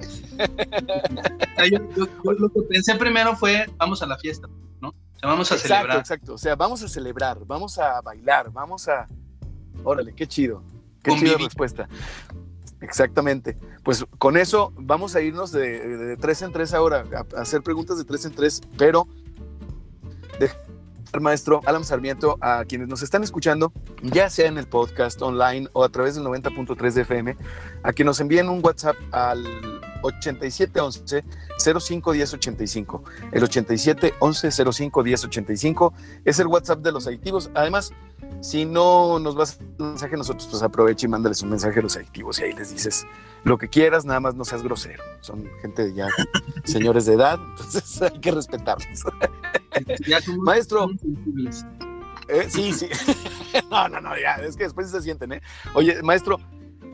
Speaker 2: yo, lo que pensé primero fue, vamos a la fiesta, vamos a
Speaker 1: exacto,
Speaker 2: celebrar.
Speaker 1: Exacto, o sea, vamos a celebrar, vamos a bailar, vamos a... Órale, qué chido, qué chida respuesta. Exactamente. Pues con eso vamos a irnos de, tres en tres ahora, a, hacer preguntas de tres en tres, pero maestro Alan Sarmiento a quienes nos están escuchando, ya sea en el podcast online o a través del 90.3 de FM, a que nos envíen un WhatsApp al 8711 051085. El 8711 051085 es el WhatsApp de los adictivos. Además, si no nos vas a hacer un mensaje nosotros, pues aprovecha y mándales un mensaje a los adictivos y ahí les dices lo que quieras, nada más no seas grosero. Son gente ya señores de edad, entonces hay que respetarlos. Maestro. Eh, sí, sí. no, no, no, ya, es que después se sienten, ¿eh? Oye, maestro,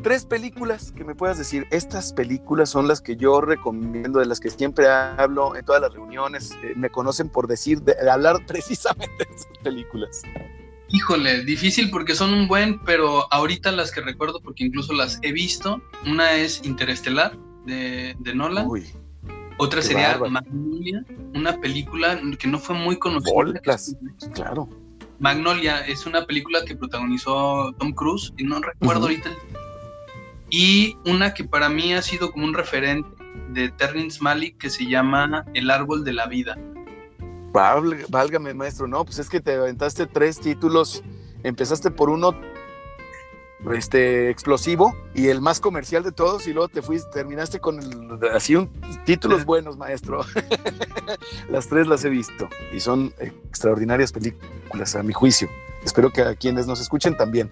Speaker 1: tres películas que me puedas decir, estas películas son las que yo recomiendo, de las que siempre hablo en todas las reuniones, eh, me conocen por decir, de, hablar precisamente de esas películas.
Speaker 2: Híjole, difícil porque son un buen, pero ahorita las que recuerdo, porque incluso las he visto, una es Interestelar de, de Nolan. Otra sería Magnolia, una película que no fue muy conocida.
Speaker 1: claro.
Speaker 2: Magnolia es una película que protagonizó Tom Cruise y no recuerdo ahorita el y una que para mí ha sido como un referente de Terrence Malick que se llama El árbol de la vida.
Speaker 1: Válgame, maestro, no, pues es que te aventaste tres títulos, empezaste por uno este explosivo y el más comercial de todos y luego te fuiste, terminaste con así un títulos buenos, maestro. las tres las he visto y son extraordinarias películas a mi juicio. Espero que a quienes nos escuchen también.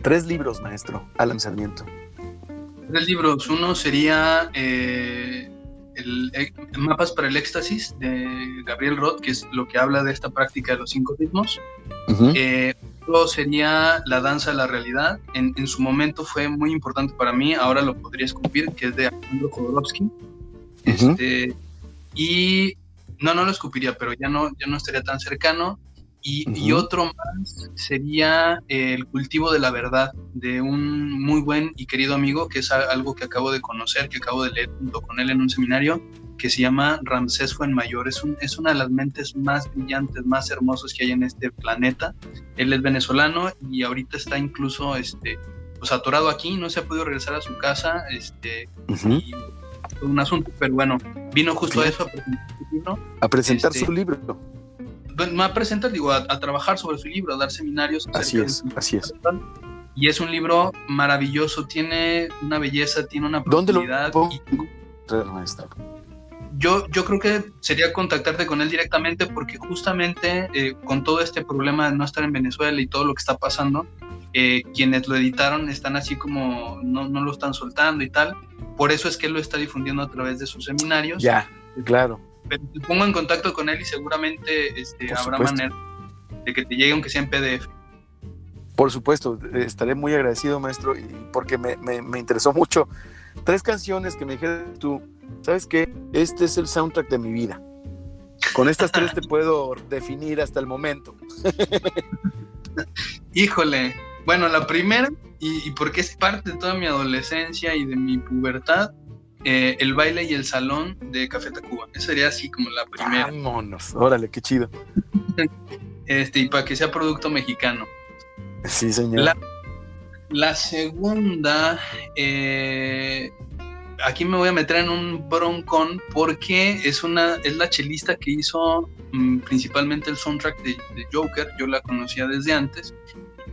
Speaker 1: Tres libros, maestro, Alan Sarmiento.
Speaker 2: Tres libros. Uno sería eh, el, eh, Mapas para el Éxtasis de Gabriel Roth, que es lo que habla de esta práctica de los cinco ritmos. Eh, otro sería La Danza de la Realidad. En, su momento fue muy importante para mí, ahora lo podría escupir, que es de Alejandro Jodorowsky. este, y no, no lo escupiría, pero ya no, ya no estaría tan cercano. Y, otro más sería El cultivo de la verdad, de un muy buen y querido amigo, que es algo que acabo de conocer, que acabo de leer junto con él en un seminario, que se llama Ramsés Fuenmayor. Es, un, es una de las mentes más brillantes, más hermosas que hay en este planeta. Él es venezolano y ahorita está incluso este, pues, atorado aquí, no se ha podido regresar a su casa. Este, un asunto, pero bueno, vino justo a eso, a presentar
Speaker 1: su libro. A presentar su libro
Speaker 2: me a presentar, digo, a, trabajar sobre su libro, a dar seminarios.
Speaker 1: Así es, así es.
Speaker 2: Y es un libro maravilloso, tiene una belleza, tiene una
Speaker 1: profundidad. ¿Dónde
Speaker 2: yo, yo creo que sería contactarte con él directamente porque justamente eh, con todo este problema de no estar en Venezuela y todo lo que está pasando, eh, quienes lo editaron están así como no, no, lo están soltando y tal. Por eso es que él lo está difundiendo a través de sus seminarios.
Speaker 1: Ya, claro
Speaker 2: te pongo en contacto con él y seguramente este, habrá manera de que te llegue aunque sea en PDF.
Speaker 1: Por supuesto, estaré muy agradecido, maestro, porque me, interesó mucho. Tres canciones que me dijeron tú, ¿sabes qué? Este es el soundtrack de mi vida. Con estas tres te puedo definir hasta el momento.
Speaker 2: Híjole, bueno, la primera, y, y, porque es parte de toda mi adolescencia y de mi pubertad, eh, el baile y el salón de Café Tacuba. Esa sería así como la primera.
Speaker 1: Vámonos, órale, qué chido.
Speaker 2: este, y para que sea producto mexicano.
Speaker 1: Sí, señor.
Speaker 2: La, segunda, eh, aquí me voy a meter en un broncón porque es una es la chelista que hizo mm, principalmente el soundtrack de, Joker. Yo la conocía desde antes.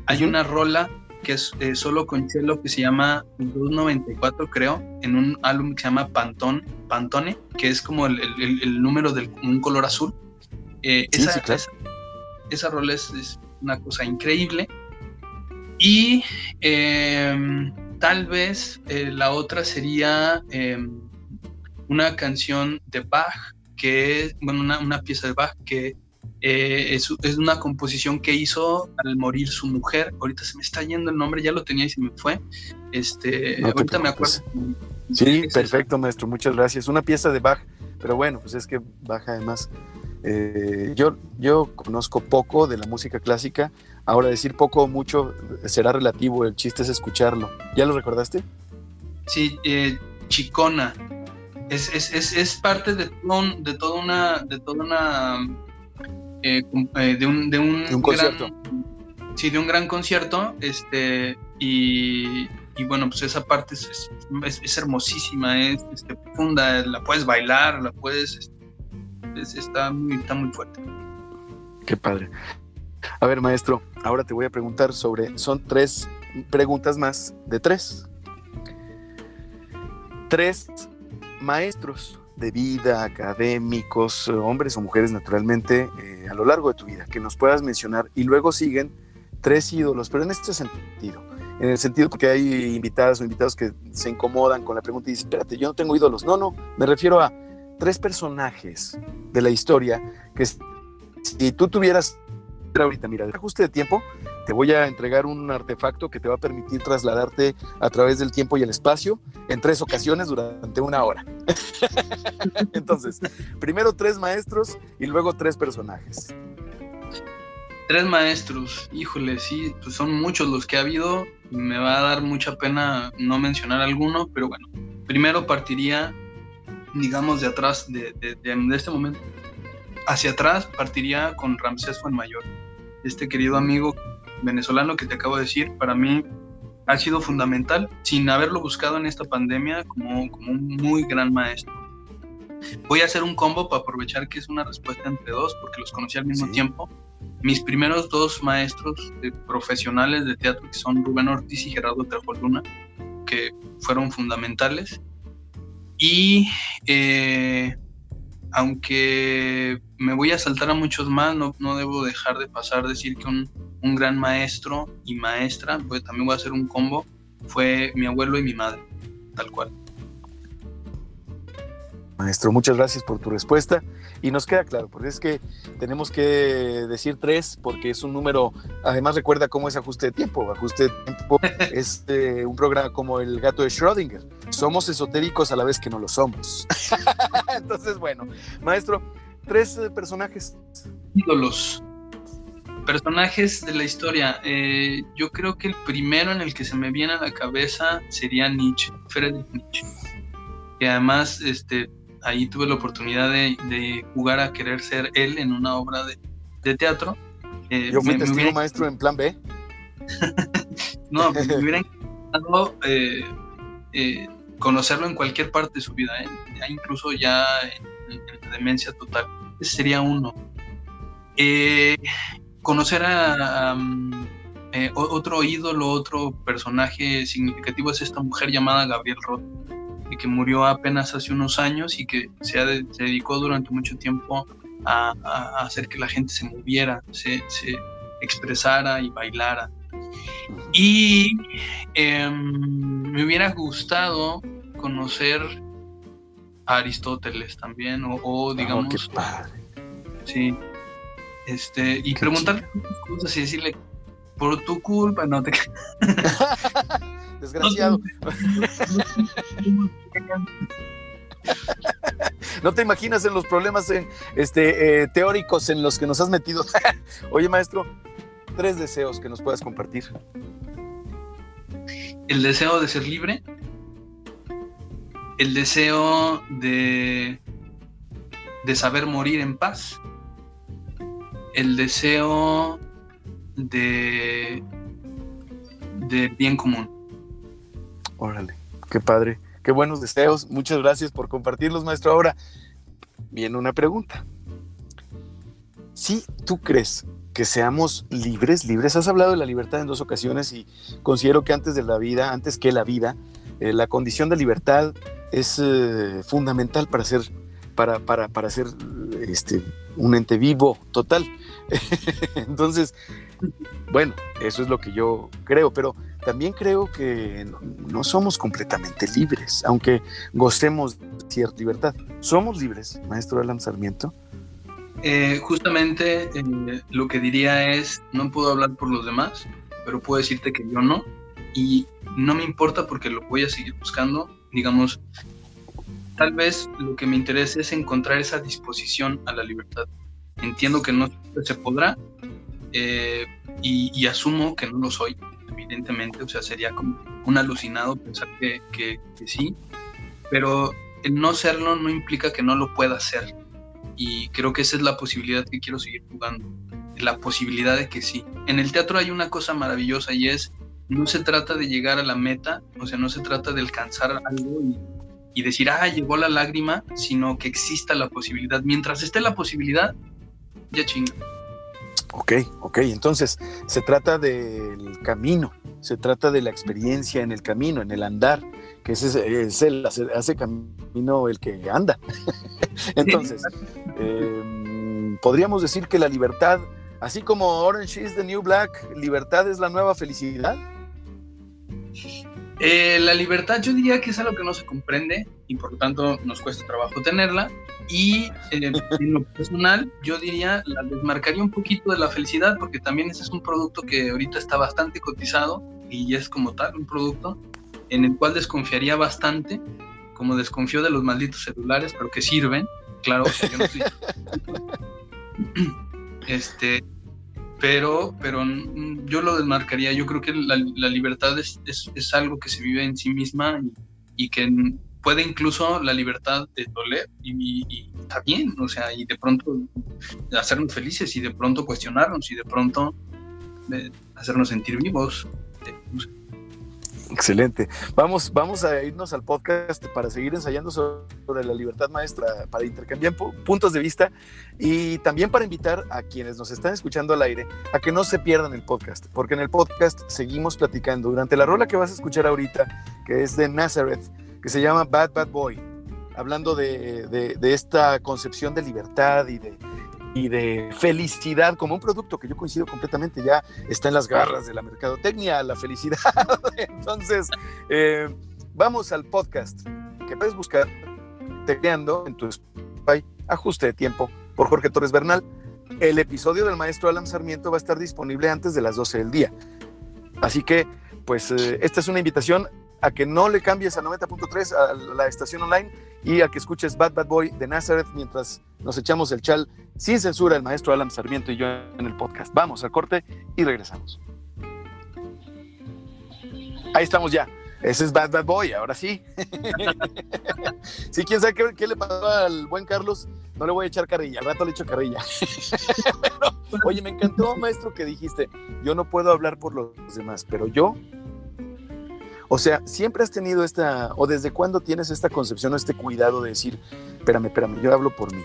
Speaker 2: Hay una rola que es eh, solo con cello que se llama 294 creo, en un álbum que se llama Pantón, Pantone, que es como el, número de un color azul. Eh, esa, esa, rola es, una cosa increíble. Y em, tal vez eh, la otra sería em, una canción de Bach, que es, bueno, una, una pieza de Bach que eh, es, una composición que hizo al morir su mujer. Ahorita se me está yendo el nombre, ya lo tenía y se me fue. Este, ahorita me acuerdo.
Speaker 1: Sí, perfecto, maestro, muchas gracias. Una pieza de Bach, pero bueno, pues es que Bach además. Eh, yo, yo conozco poco de la música clásica. Ahora, decir poco o mucho será relativo, el chiste es escucharlo. ¿Ya lo recordaste?
Speaker 2: Sí, eh, Chicona. Es, es, parte de, de, toda una, de toda una eh, eh, de un, de un,
Speaker 1: concierto.
Speaker 2: sí, de un gran concierto, este, y, bueno, pues esa parte es, es, hermosísima, es este, profunda, la puedes bailar, la puedes, este, está, muy, está muy fuerte.
Speaker 1: Qué padre. A ver, maestro, ahora te voy a preguntar sobre, son tres preguntas más de tres. Tres maestros de vida, académicos, hombres o mujeres naturalmente, eh, a lo largo de tu vida, que nos puedas mencionar. Y luego siguen tres ídolos, pero en este sentido, en el sentido que hay invitadas o invitados que se incomodan con la pregunta y dicen, espérate, yo no tengo ídolos. No, no, me refiero a tres personajes de la historia que si tú tuvieras ahorita, mira, de ajuste de tiempo, te voy a entregar un artefacto que te va a permitir trasladarte a través del tiempo y el espacio en tres ocasiones durante una hora. Entonces, primero tres maestros y luego tres personajes.
Speaker 2: Tres maestros, híjole, sí, pues son muchos los que ha habido. Me va a dar mucha pena no mencionar alguno, pero bueno, primero partiría, digamos, de atrás, de, este momento hacia atrás, partiría con Ramsés Fuenmayor este querido amigo venezolano que te acabo de decir, para mí ha sido fundamental, sin haberlo buscado en esta pandemia, como, como un muy gran maestro. Voy a hacer un combo para aprovechar que es una respuesta entre dos, porque los conocí al mismo tiempo. Mis primeros dos maestros profesionales de teatro, que son Rubén Ortiz y Gerardo Luna, que fueron fundamentales. Y eh, aunque me voy a saltar a muchos más, no, no debo dejar de pasar decir que un, un gran maestro y maestra, pues también voy a hacer un combo, fue mi abuelo y mi madre, tal cual.
Speaker 1: Maestro, muchas gracias por tu respuesta. Y nos queda claro, porque es que tenemos que decir tres, porque es un número, además recuerda cómo es ajuste de tiempo. Ajuste de tiempo es eh, un programa como el gato de Schrödinger. Somos esotéricos a la vez que no lo somos. Entonces, bueno, maestro, tres eh, personajes.
Speaker 2: Ídolos. Personajes de la historia. eh, yo creo que el primero en el que se me viene a la cabeza sería Nietzsche, Friedrich Nietzsche. Que además, este, ahí tuve la oportunidad de, de jugar a querer ser él en una obra de, de teatro. Eh,
Speaker 1: Yo fui
Speaker 2: me- me
Speaker 1: testigo
Speaker 2: hubiera-
Speaker 1: maestro en plan B.
Speaker 2: no, me hubiera encantado eh, eh, conocerlo en cualquier parte de su vida, ¿eh? Incluso ya en, en la demencia total. Ese sería uno. Conocer a, a, mm, eh, otro ídolo, otro personaje significativo es esta mujer llamada Gabriel Roth, y que murió apenas hace unos años y que se, ha de- se dedicó durante mucho tiempo a, hacer que la gente se moviera, se, se expresara y bailara. Y em, me hubiera gustado conocer a Aristóteles también, o, o,
Speaker 1: Oh,
Speaker 2: digamos,
Speaker 1: qué padre.
Speaker 2: sí, este, y
Speaker 1: Qué
Speaker 2: preguntarle cosas y decirle, por tu culpa, no te
Speaker 1: Desgraciado. No te imaginas en los problemas en, este, eh, teóricos en los que nos has metido. Oye, maestro, tres deseos que nos puedas compartir.
Speaker 2: el deseo de ser libre, el deseo de, de saber morir en paz, el deseo de, de bien común.
Speaker 1: Órale, qué padre, qué buenos deseos. Muchas gracias por compartirlos, maestro. Ahora viene una pregunta. Si tú crees que seamos libres, libres, has hablado de la libertad en dos ocasiones y considero que antes de la vida, antes que la vida, eh, la condición de libertad es eh, fundamental para ser, para, para, para ser este, un ente vivo total. Entonces, bueno, eso es lo que yo creo, pero también creo que no, somos completamente libres, aunque gocemos cierta libertad. ¿Somos libres, maestro Alan Sarmiento?
Speaker 2: Eh, justamente eh, lo que diría es, no puedo hablar por los demás, pero puedo decirte que yo no, y no me importa porque lo voy a seguir buscando, digamos, tal vez lo que me interesa es encontrar esa disposición a la libertad. Entiendo que no se podrá eh, y, asumo que no lo soy, evidentemente, o sea, sería como un alucinado pensar que, que- que sí, pero el no serlo no implica que no lo pueda hacer y creo que esa es la posibilidad que quiero seguir jugando, la posibilidad de que sí. En el teatro hay una cosa maravillosa y es, no se trata de llegar a la meta, o sea, no se trata de alcanzar algo y, y decir, ah, llegó la lágrima, sino que exista la posibilidad. Mientras esté la posibilidad, ya chinga.
Speaker 1: Ok, ok, entonces se trata del camino, se trata de la experiencia en el camino, en el andar, que ese es, el hace, hace camino el que anda. entonces, eh, podríamos decir que la libertad, así como Orange is the New Black, libertad es la nueva felicidad.
Speaker 2: Eh, la libertad yo diría que es algo que no se comprende y por lo tanto nos cuesta trabajo tenerla. Y eh, en lo personal yo diría la desmarcaría un poquito de la felicidad porque también ese es un producto que ahorita está bastante cotizado y es como tal un producto en el cual desconfiaría bastante, como desconfío de los malditos celulares, pero que sirven. Claro, o sea, yo no estoy... este, pero, pero mm, yo lo desmarcaría. Yo creo que la, libertad es, es, es, algo que se vive en sí misma y, que puede incluso la libertad de doler y, y, está bien, o sea, y de pronto hacernos felices y de pronto cuestionarnos y de pronto de hacernos sentir vivos.
Speaker 1: Excelente. Vamos, vamos a irnos al podcast para seguir ensayando sobre la libertad maestra, para intercambiar puntos de vista y también para invitar a quienes nos están escuchando al aire a que no se pierdan el podcast, porque en el podcast seguimos platicando durante la rola que vas a escuchar ahorita, que es de Nazareth, que se llama Bad Bad Boy, hablando de, de esta concepción de libertad y de, y de felicidad como un producto que yo coincido completamente, ya está en las garras de la mercadotecnia, la felicidad. Entonces, eh, vamos al podcast que puedes buscar tecleando en tu Spotify, ajuste de tiempo por Jorge Torres Bernal. El episodio del maestro Alan Sarmiento va a estar disponible antes de las 12 del día. Así que, pues, eh, esta es una invitación a que no le cambies a 90.3 a la estación online y a que escuches Bad Bad Boy de Nazareth mientras nos echamos el chal sin censura el maestro Alan Sarmiento y yo en el podcast. Vamos al corte y regresamos. Ahí estamos ya. Ese es Bad Bad Boy, ahora sí. sí, quién sabe qué, le pasó al buen Carlos. No le voy a echar carrilla, al rato le echo carrilla. oye, me encantó, maestro, que dijiste, yo no puedo hablar por los demás, pero yo o sea, siempre has tenido esta, o desde cuándo tienes esta concepción o este cuidado de decir, espérame, espérame, yo hablo por mí.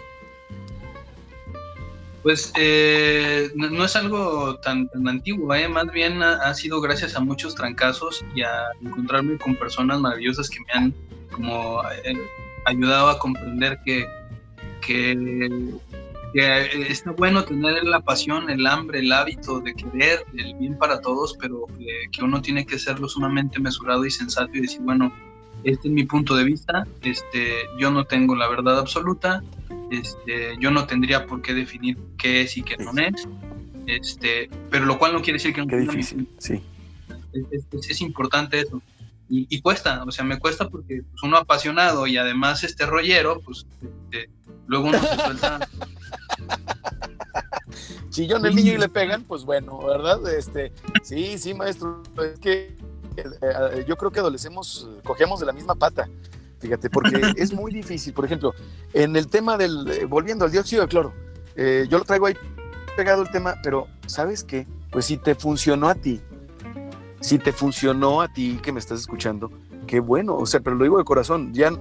Speaker 2: Pues eh, no, es algo tan, antiguo, ¿eh? más bien ha, sido gracias a muchos trancazos y a encontrarme con personas maravillosas que me han como eh, ayudado a comprender que, que, está bueno tener la pasión, el hambre, el hábito de querer el bien para todos, pero que uno tiene que serlo sumamente mesurado y sensato y decir, bueno, este es mi punto de vista, este, yo no tengo la verdad absoluta, este, yo no tendría por qué definir qué es y qué no es, este, pero lo cual no quiere decir que no
Speaker 1: Qué difícil, sí.
Speaker 2: Es, importante eso. Y, cuesta, o sea, me cuesta porque pues, uno apasionado y además este rollero, pues este, luego uno se suelta.
Speaker 1: Chillón el niño y le pegan, pues bueno, ¿verdad? Este, sí, sí, maestro, es que eh, yo creo que adolecemos, cogemos de la misma pata. Fíjate, porque es muy difícil. Por ejemplo, en el tema del, eh, volviendo al dióxido de cloro, eh, yo lo traigo ahí pegado el tema, pero ¿sabes qué? Pues si te funcionó a ti, si te funcionó a ti que me estás escuchando, qué bueno, o sea, pero lo digo de corazón, ya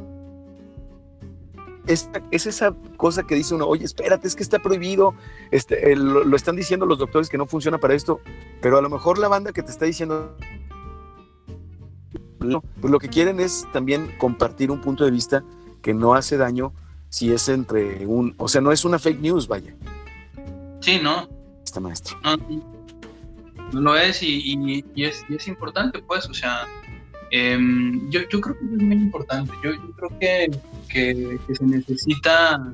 Speaker 1: es, es esa cosa que dice uno, oye, espérate, es que está prohibido, este, lo están diciendo los doctores que no funciona para esto, pero a lo mejor la banda que te está diciendo pues lo que quieren es también compartir un punto de vista que no hace daño si es entre un, o sea, no es una fake news, vaya.
Speaker 2: Sí, ¿no?
Speaker 1: Está maestro.
Speaker 2: No, lo es y, es, es, importante, pues, o sea, em, yo, creo que es muy importante. Yo, creo que, se necesita,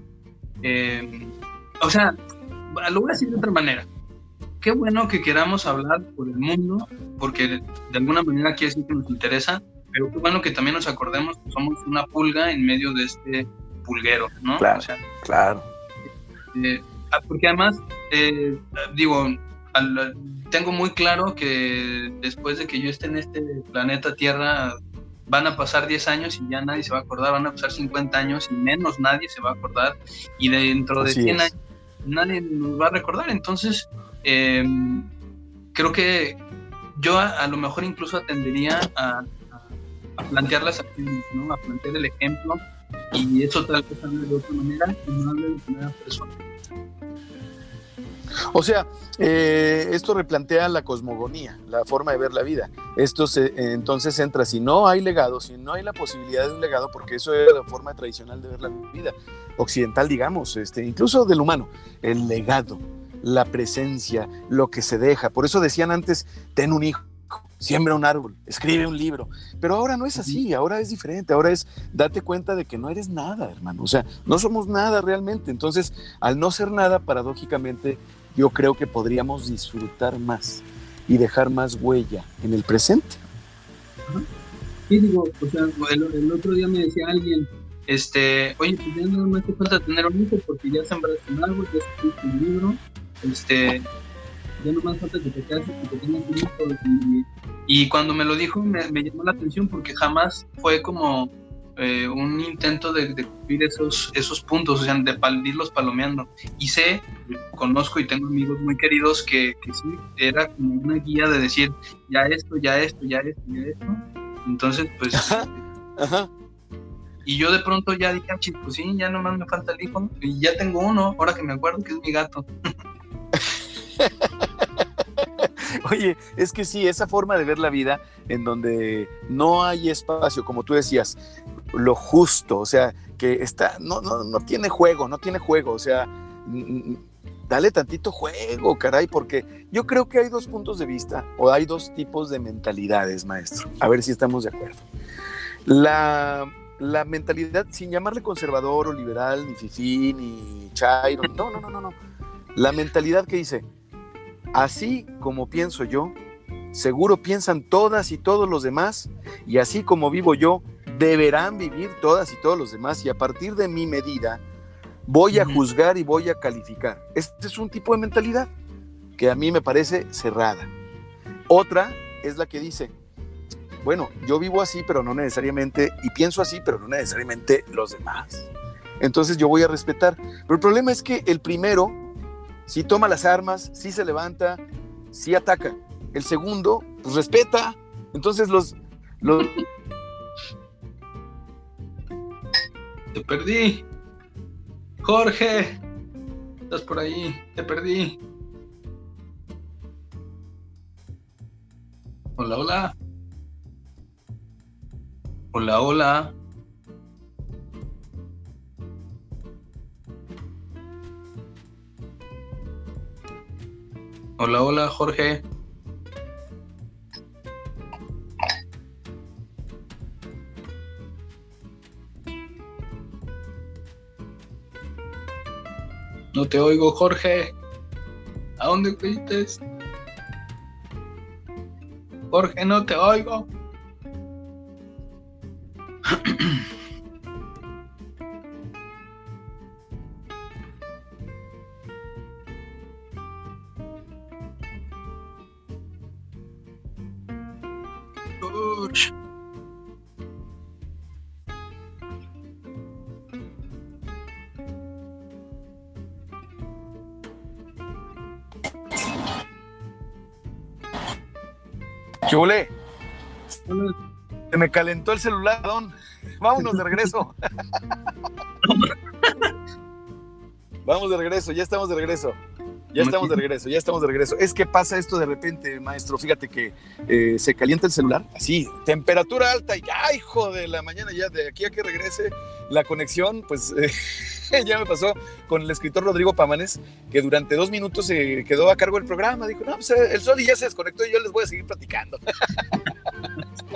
Speaker 2: em, o sea, lo voy a decir de otra manera qué bueno que queramos hablar por el mundo, porque de alguna manera quiere decir que nos interesa, pero qué bueno que también nos acordemos que somos una pulga en medio de este pulguero, ¿no?
Speaker 1: Claro, claro.
Speaker 2: Eh, ah, porque además, eh, digo, tengo muy claro que después de que yo esté en este planeta Tierra, van a pasar 10 años y ya nadie se va a acordar, van a pasar 50 años y menos nadie se va a acordar, y dentro de 100 años nadie nos va a recordar, entonces Em, creo que yo a, lo mejor incluso atendería a, plantear las acciones, ¿no? a plantear el ejemplo y eso tal vez hable de otra manera y no hable de primera persona.
Speaker 1: O sea, eh, esto replantea la cosmogonía, la forma de ver la vida. Esto se, entonces entra, si no hay legado, si no hay la posibilidad de un legado, porque eso es la forma tradicional de ver la vida, occidental, digamos, este, incluso del humano, el legado la presencia, lo que se deja. Por eso decían antes, ten un hijo, siembra un árbol, escribe un libro. Pero ahora no es así, ahora es diferente, ahora es date cuenta de que no eres nada, hermano. O sea, no somos nada realmente. Entonces, al no ser nada, paradójicamente, yo creo que podríamos disfrutar más y dejar más huella en el presente.
Speaker 2: Sí, digo, o sea, el, otro día me decía alguien, este, oye, pues ya no me hace falta tener un hijo porque ya sembraste un árbol, ya escribiste un libro, este, ya no más falta que te cases y que tengas un hijo. Y, cuando me lo dijo me, llamó la atención porque jamás fue como eh, un intento de, cumplir esos, esos puntos, o sea, de irlos palomeando. Y sé, conozco y tengo amigos muy queridos que, que sí, era como una guía de decir, ya esto, ya esto, ya esto, ya esto. Entonces, pues... Ajá. Y yo de pronto ya dije, ah, pues sí, ya nomás me falta el hijo. Y ya tengo uno, ahora que me acuerdo que es mi gato.
Speaker 1: Oye, es que sí, esa forma de ver la vida en donde no hay espacio, como tú decías, lo justo, o sea, que está, no, no, no tiene juego, no tiene juego, o sea, dale tantito juego, caray, porque yo creo que hay dos puntos de vista o hay dos tipos de mentalidades, maestro. A ver si estamos de acuerdo. La, la mentalidad, sin llamarle conservador o liberal, ni fifí, ni chairo, no, no, no, no, no. La mentalidad que dice, Así como pienso yo, seguro piensan todas y todos los demás, y así como vivo yo, deberán vivir todas y todos los demás, y a partir de mi medida voy a juzgar y voy a calificar. Este es un tipo de mentalidad que a mí me parece cerrada. Otra es la que dice, bueno, yo vivo así, pero no necesariamente, y pienso así, pero no necesariamente los demás. Entonces yo voy a respetar. Pero el problema es que el primero, si toma las armas, si se levanta, si ataca. El segundo, pues respeta. Entonces los... los...
Speaker 2: Te perdí. Jorge, estás por ahí, te perdí. Hola, hola. Hola, hola. Hola, hola, Jorge. No te oigo, Jorge. ¿A dónde fuiste? Jorge, no te oigo.
Speaker 1: Chule. Se me calentó el celular, don. Vámonos de regreso. Vamos de regreso, ya estamos de regreso. Ya estamos de regreso, ya estamos de regreso. Es que pasa esto de repente, maestro. Fíjate que eh, se calienta el celular, así, temperatura alta y ya, hijo de la mañana, ya de aquí a que regrese la conexión, pues eh, ya me pasó con el escritor Rodrigo Pamanes, que durante dos minutos se quedó a cargo del programa. Dijo, no, pues eh, el sol y ya se desconectó y yo les voy a seguir platicando.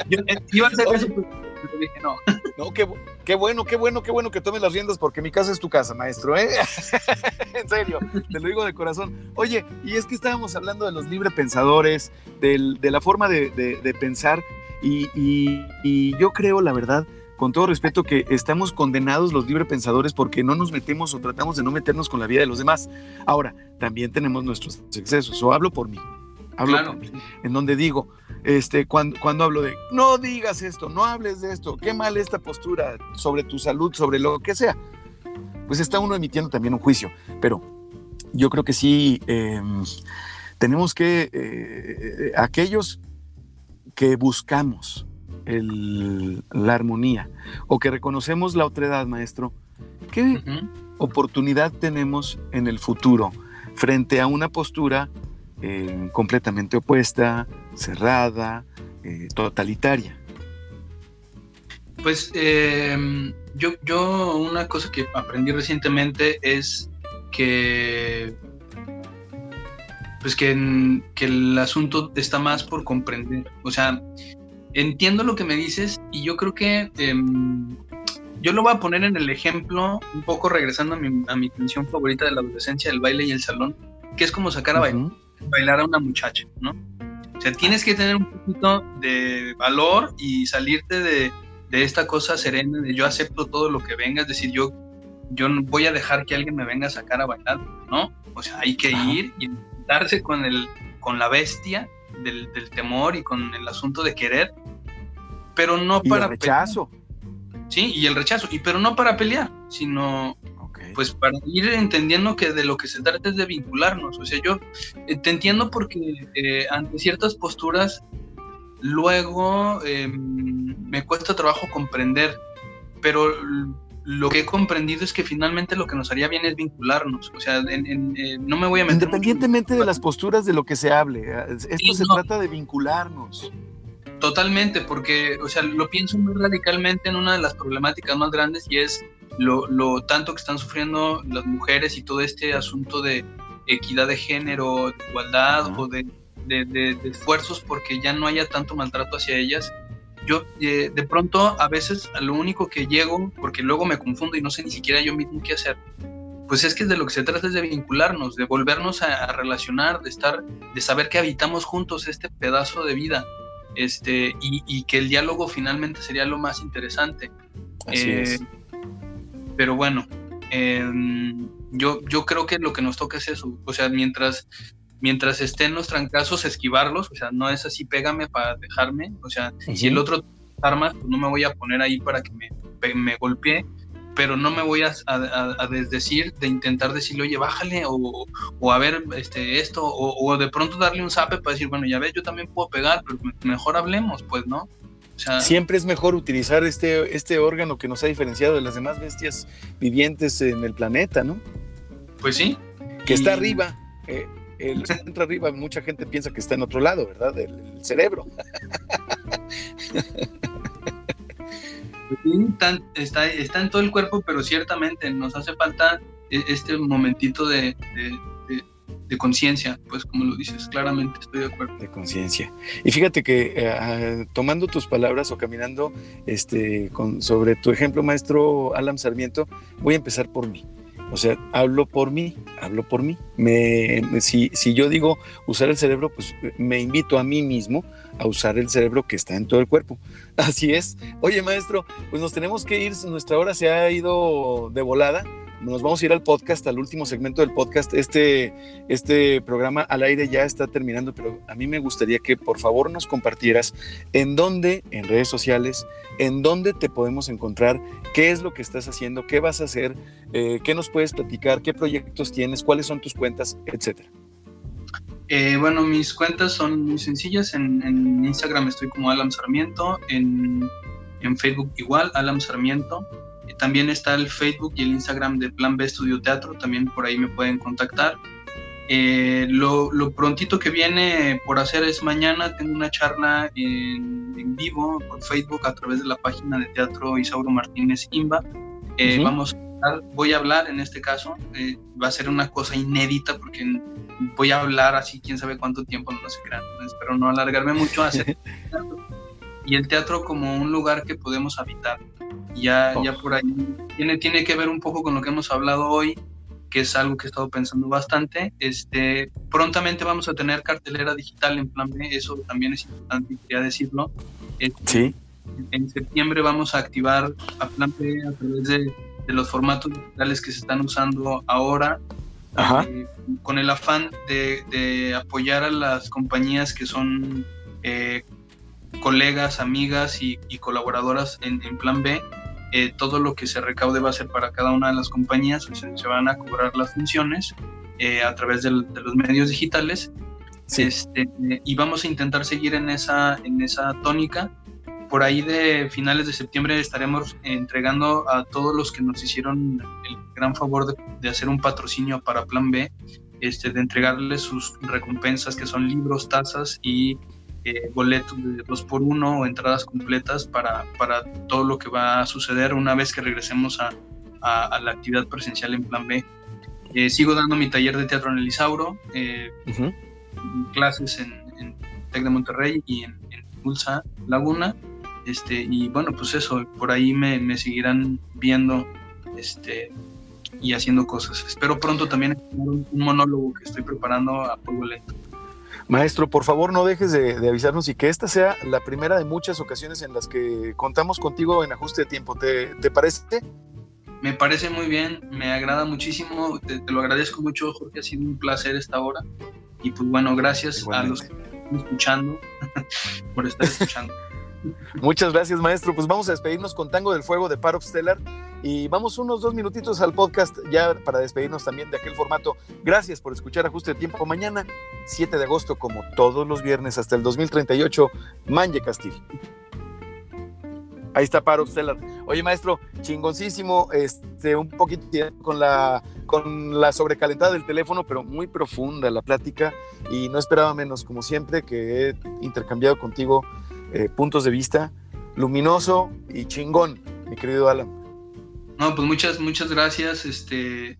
Speaker 2: Yo, iba a hacer eso, pero dije no.
Speaker 1: No, qué, qué, bueno, qué bueno, qué bueno que tomes las riendas porque mi casa es tu casa, maestro, ¿eh? en serio, te lo digo de corazón. Oye, y es que estábamos hablando de los libre pensadores, del, de la forma de, de, de pensar, y, y, y yo creo, la verdad, con todo respeto, que estamos condenados los libre pensadores porque no nos metemos o tratamos de no meternos con la vida de los demás. Ahora, también tenemos nuestros excesos, o hablo por mí, hablo
Speaker 2: Claro.
Speaker 1: por mí, en donde digo, este, cuando, cuando hablo de, no digas esto, no hables de esto, qué mal esta postura sobre tu salud, sobre lo que sea, pues está uno emitiendo también un juicio, pero yo creo que sí eh, tenemos que, eh, aquellos que buscamos el- la armonía o que reconocemos la otredad, maestro, ¿qué oportunidad tenemos en el futuro frente a una postura eh, completamente opuesta, cerrada, eh, totalitaria?
Speaker 2: Pues eh, yo, yo una cosa que aprendí recientemente es que pues que, que el asunto está más por comprender. O sea, entiendo lo que me dices y yo creo que em, yo lo voy a poner en el ejemplo, un poco regresando a mi, a mi canción favorita de la adolescencia, el baile y el salón, que es como sacar a bailar a una muchacha, ¿no? O sea, tienes que tener un poquito de valor y salirte de, de esta cosa serena de yo acepto todo lo que venga, es decir, yo, yo no voy a dejar que alguien me venga a sacar a bailar, ¿no? O sea, hay que
Speaker 1: Ajá.
Speaker 2: ir y enfrentarse con, el, con la bestia del, del temor y con el asunto de querer, pero no
Speaker 1: Y
Speaker 2: para
Speaker 1: el rechazo.
Speaker 2: pelear, sí, y el rechazo, y pero no para pelear, sino
Speaker 1: Ok.
Speaker 2: pues para ir entendiendo que de lo que se trata es de vincularnos. O sea, yo eh, te entiendo porque eh, ante ciertas posturas luego eh, me cuesta trabajo comprender, pero lo que he comprendido es que finalmente lo que nos haría bien es vincularnos. O sea, en- en, eh, no me voy a meter...
Speaker 1: Independientemente de las posturas de lo que se hable, eh, esto
Speaker 2: Sí,
Speaker 1: se
Speaker 2: no.
Speaker 1: trata de vincularnos.
Speaker 2: Totalmente, porque, o sea, lo pienso muy radicalmente en una de las problemáticas más grandes y es lo, lo tanto que están sufriendo las mujeres y todo este asunto de equidad de género, de igualdad o de, de- de- de esfuerzos porque ya no haya tanto maltrato hacia ellas. Yo eh, de pronto a veces a lo único que llego, porque luego me confundo y no sé ni siquiera yo mismo qué hacer, pues es que de lo que se trata es de vincularnos, de volvernos a, relacionar, de estar, de saber que habitamos juntos este pedazo de vida, este, y, que el diálogo finalmente sería lo más interesante.
Speaker 1: Así es. Eh,
Speaker 2: pero bueno, em, yo, yo creo que lo que nos toca es eso, o sea, mientras mientras estén los trancazos, esquivarlos, o sea, no es así, pégame para dejarme, o sea, si el otro armas, pues no me voy a poner ahí para que me, me golpee, pero no me voy a, a, desdecir de intentar decirle, oye, bájale, o, o a ver este, esto, o, o, de pronto darle un zape para decir, bueno, ya ves, yo también puedo pegar, pero mejor hablemos, pues, ¿no?
Speaker 1: O sea, Siempre es mejor utilizar este, este órgano que nos ha diferenciado de las demás bestias vivientes en el planeta, ¿no?
Speaker 2: Pues sí.
Speaker 1: Que está arriba. Eh, el centro arriba, mucha gente piensa que está en otro lado, ¿verdad? El, el cerebro.
Speaker 2: está, está en todo el cuerpo, pero ciertamente nos hace falta e, este momentito de, de, conciencia, pues como lo dices, claramente estoy de acuerdo.
Speaker 1: De conciencia. Y fíjate que eh, ah, tomando tus palabras o caminando este, con, sobre tu ejemplo, maestro Alan Sarmiento, voy a empezar por mí. O sea, hablo por mí, hablo por mí. Me, si, si yo digo usar el cerebro, pues me invito a mí mismo a usar el cerebro que está en todo el cuerpo. Así es. Oye, maestro, pues nos tenemos que ir, nuestra hora se ha ido de volada. Nos vamos a ir al podcast, al último segmento del podcast. Este, este programa al aire ya está terminando, pero a mí me gustaría que por favor nos compartieras en dónde, en redes sociales, en dónde te podemos encontrar, qué es lo que estás haciendo, qué vas a hacer, eh, qué nos puedes platicar, qué proyectos tienes, cuáles son tus cuentas, etcétera.
Speaker 2: Eh, bueno, mis cuentas son muy sencillas. En, Instagram estoy como Alam Sarmiento, en, Facebook igual, Alam Sarmiento. También está el Facebook y el Instagram de Plan B Estudio Teatro, también por ahí me pueden contactar. Eh, lo, prontito que viene por hacer es mañana, tengo una charla en, vivo por Facebook a través de la página de Teatro Isauro Martínez Imba. Eh, vamos a voy a hablar en este caso, va a ser una cosa inédita porque voy a hablar así, quién sabe cuánto tiempo, no sé crean, espero no alargarme mucho a hacer y el teatro como un lugar que podemos habitar. Ya, ya por ahí tiene, tiene que ver un poco con lo que hemos hablado hoy, que es algo que he estado pensando bastante. Este, prontamente vamos a tener cartelera digital en Plan B, eso también es importante, quería decirlo.
Speaker 1: Este, sí.
Speaker 2: En septiembre vamos a activar a Plan B a través de, de los formatos digitales que se están usando ahora eh, con el afán de, apoyar a las compañías que son eh, colegas, amigas y, colaboradoras en, Plan B. Eh, todo lo que se recaude va a ser para cada una de las compañías, se, van a cobrar las funciones a través de los medios digitales. Este, y vamos a intentar seguir en esa, en esa tónica por ahí de finales de septiembre estaremos entregando a todos los que nos hicieron el gran favor de, hacer un patrocinio para Plan B, este, de entregarles sus recompensas que son libros, tazas y eh, boletos de dos por uno o entradas completas para, para todo lo que va a suceder una vez que regresemos a, a, la actividad presencial en Plan B. Eh, sigo dando mi taller de teatro en el Isauro, eh, clases en, en Tec de Monterrey y en, en Pulsa Laguna este, y bueno, pues eso, por ahí me, seguirán viendo este, y haciendo cosas. Espero pronto también un, monólogo que estoy preparando a fuego lento.
Speaker 1: Maestro, por favor no dejes de, avisarnos y que esta sea la primera de muchas ocasiones en las que contamos contigo en ajuste de tiempo. ¿Te, parece?
Speaker 2: Me parece muy bien, me agrada muchísimo, te, lo agradezco mucho Jorge, ha sido un placer esta hora y pues bueno, gracias a los que están escuchando por estar escuchando.
Speaker 1: Muchas gracias, maestro. Pues vamos a despedirnos con Tango del Fuego de Parox Stellar y vamos unos dos minutitos al podcast ya para despedirnos también de aquel formato. Gracias por escuchar Ajuste de Tiempo. Mañana, 7 de agosto, como todos los viernes hasta el 2038, Manje Castil. Ahí está Parox Stellar. Oye, maestro, chingoncísimo, este, un poquito con la, con la sobrecalentada del teléfono, pero muy profunda la plática y no esperaba menos, como siempre, que he intercambiado contigo eh, puntos de vista luminoso y chingón, mi querido Alan.
Speaker 2: No, pues muchas, muchas gracias, este,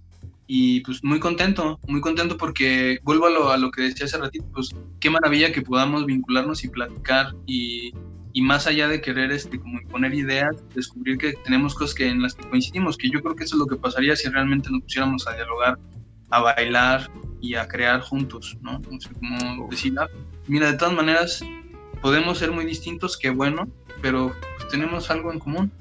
Speaker 2: y pues muy contento, muy contento porque vuelvo a lo, a lo que decía hace ratito, pues qué maravilla que podamos vincularnos y platicar y, y más allá de querer este, como imponer ideas, descubrir que tenemos cosas que, en las que coincidimos, que yo creo que eso es lo que pasaría si realmente nos pusiéramos a dialogar, a bailar y a crear juntos, ¿no? No sé cómo decirla. Mira, de todas maneras, podemos ser muy distintos, qué bueno, pero pues, tenemos algo en común.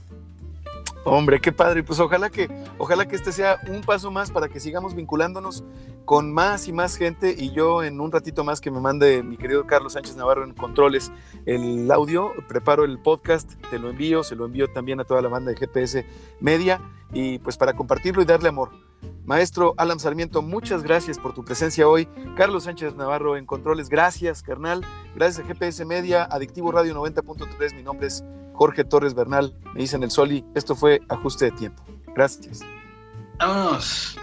Speaker 1: Hombre, qué padre. Pues ojalá que, ojalá que este sea un paso más para que sigamos vinculándonos con más y más gente. Y yo en un ratito más que me mande mi querido Carlos Sánchez Navarro en controles el audio, preparo el podcast, te lo envío, se lo envío también a toda la banda de GPS Media y pues para compartirlo y darle amor. Maestro Alan Sarmiento, muchas gracias por tu presencia hoy. Carlos Sánchez Navarro en Controles, gracias, carnal. Gracias a GPS Media, Adictivo Radio 90.3. Mi nombre es Jorge Torres Bernal. Me dicen el Soli. Esto fue Ajuste de Tiempo. Gracias.
Speaker 2: Vámonos.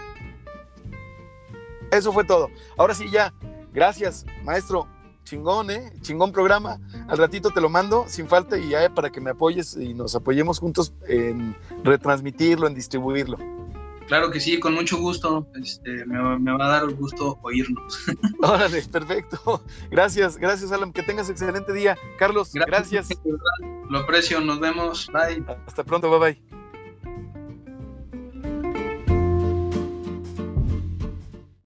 Speaker 1: Eso fue todo. Ahora sí, ya. Gracias, maestro. Chingón, ¿eh? Chingón programa. Al ratito te lo mando sin falta y ya para que me apoyes y nos apoyemos juntos en retransmitirlo, en distribuirlo.
Speaker 2: Claro que sí, con mucho gusto. Este, me, me va a dar gusto oírnos.
Speaker 1: Órale, perfecto. Gracias, gracias, Alan. Que tengas excelente día. Carlos, gracias.
Speaker 2: Lo aprecio, nos vemos. Bye.
Speaker 1: Hasta pronto, bye bye.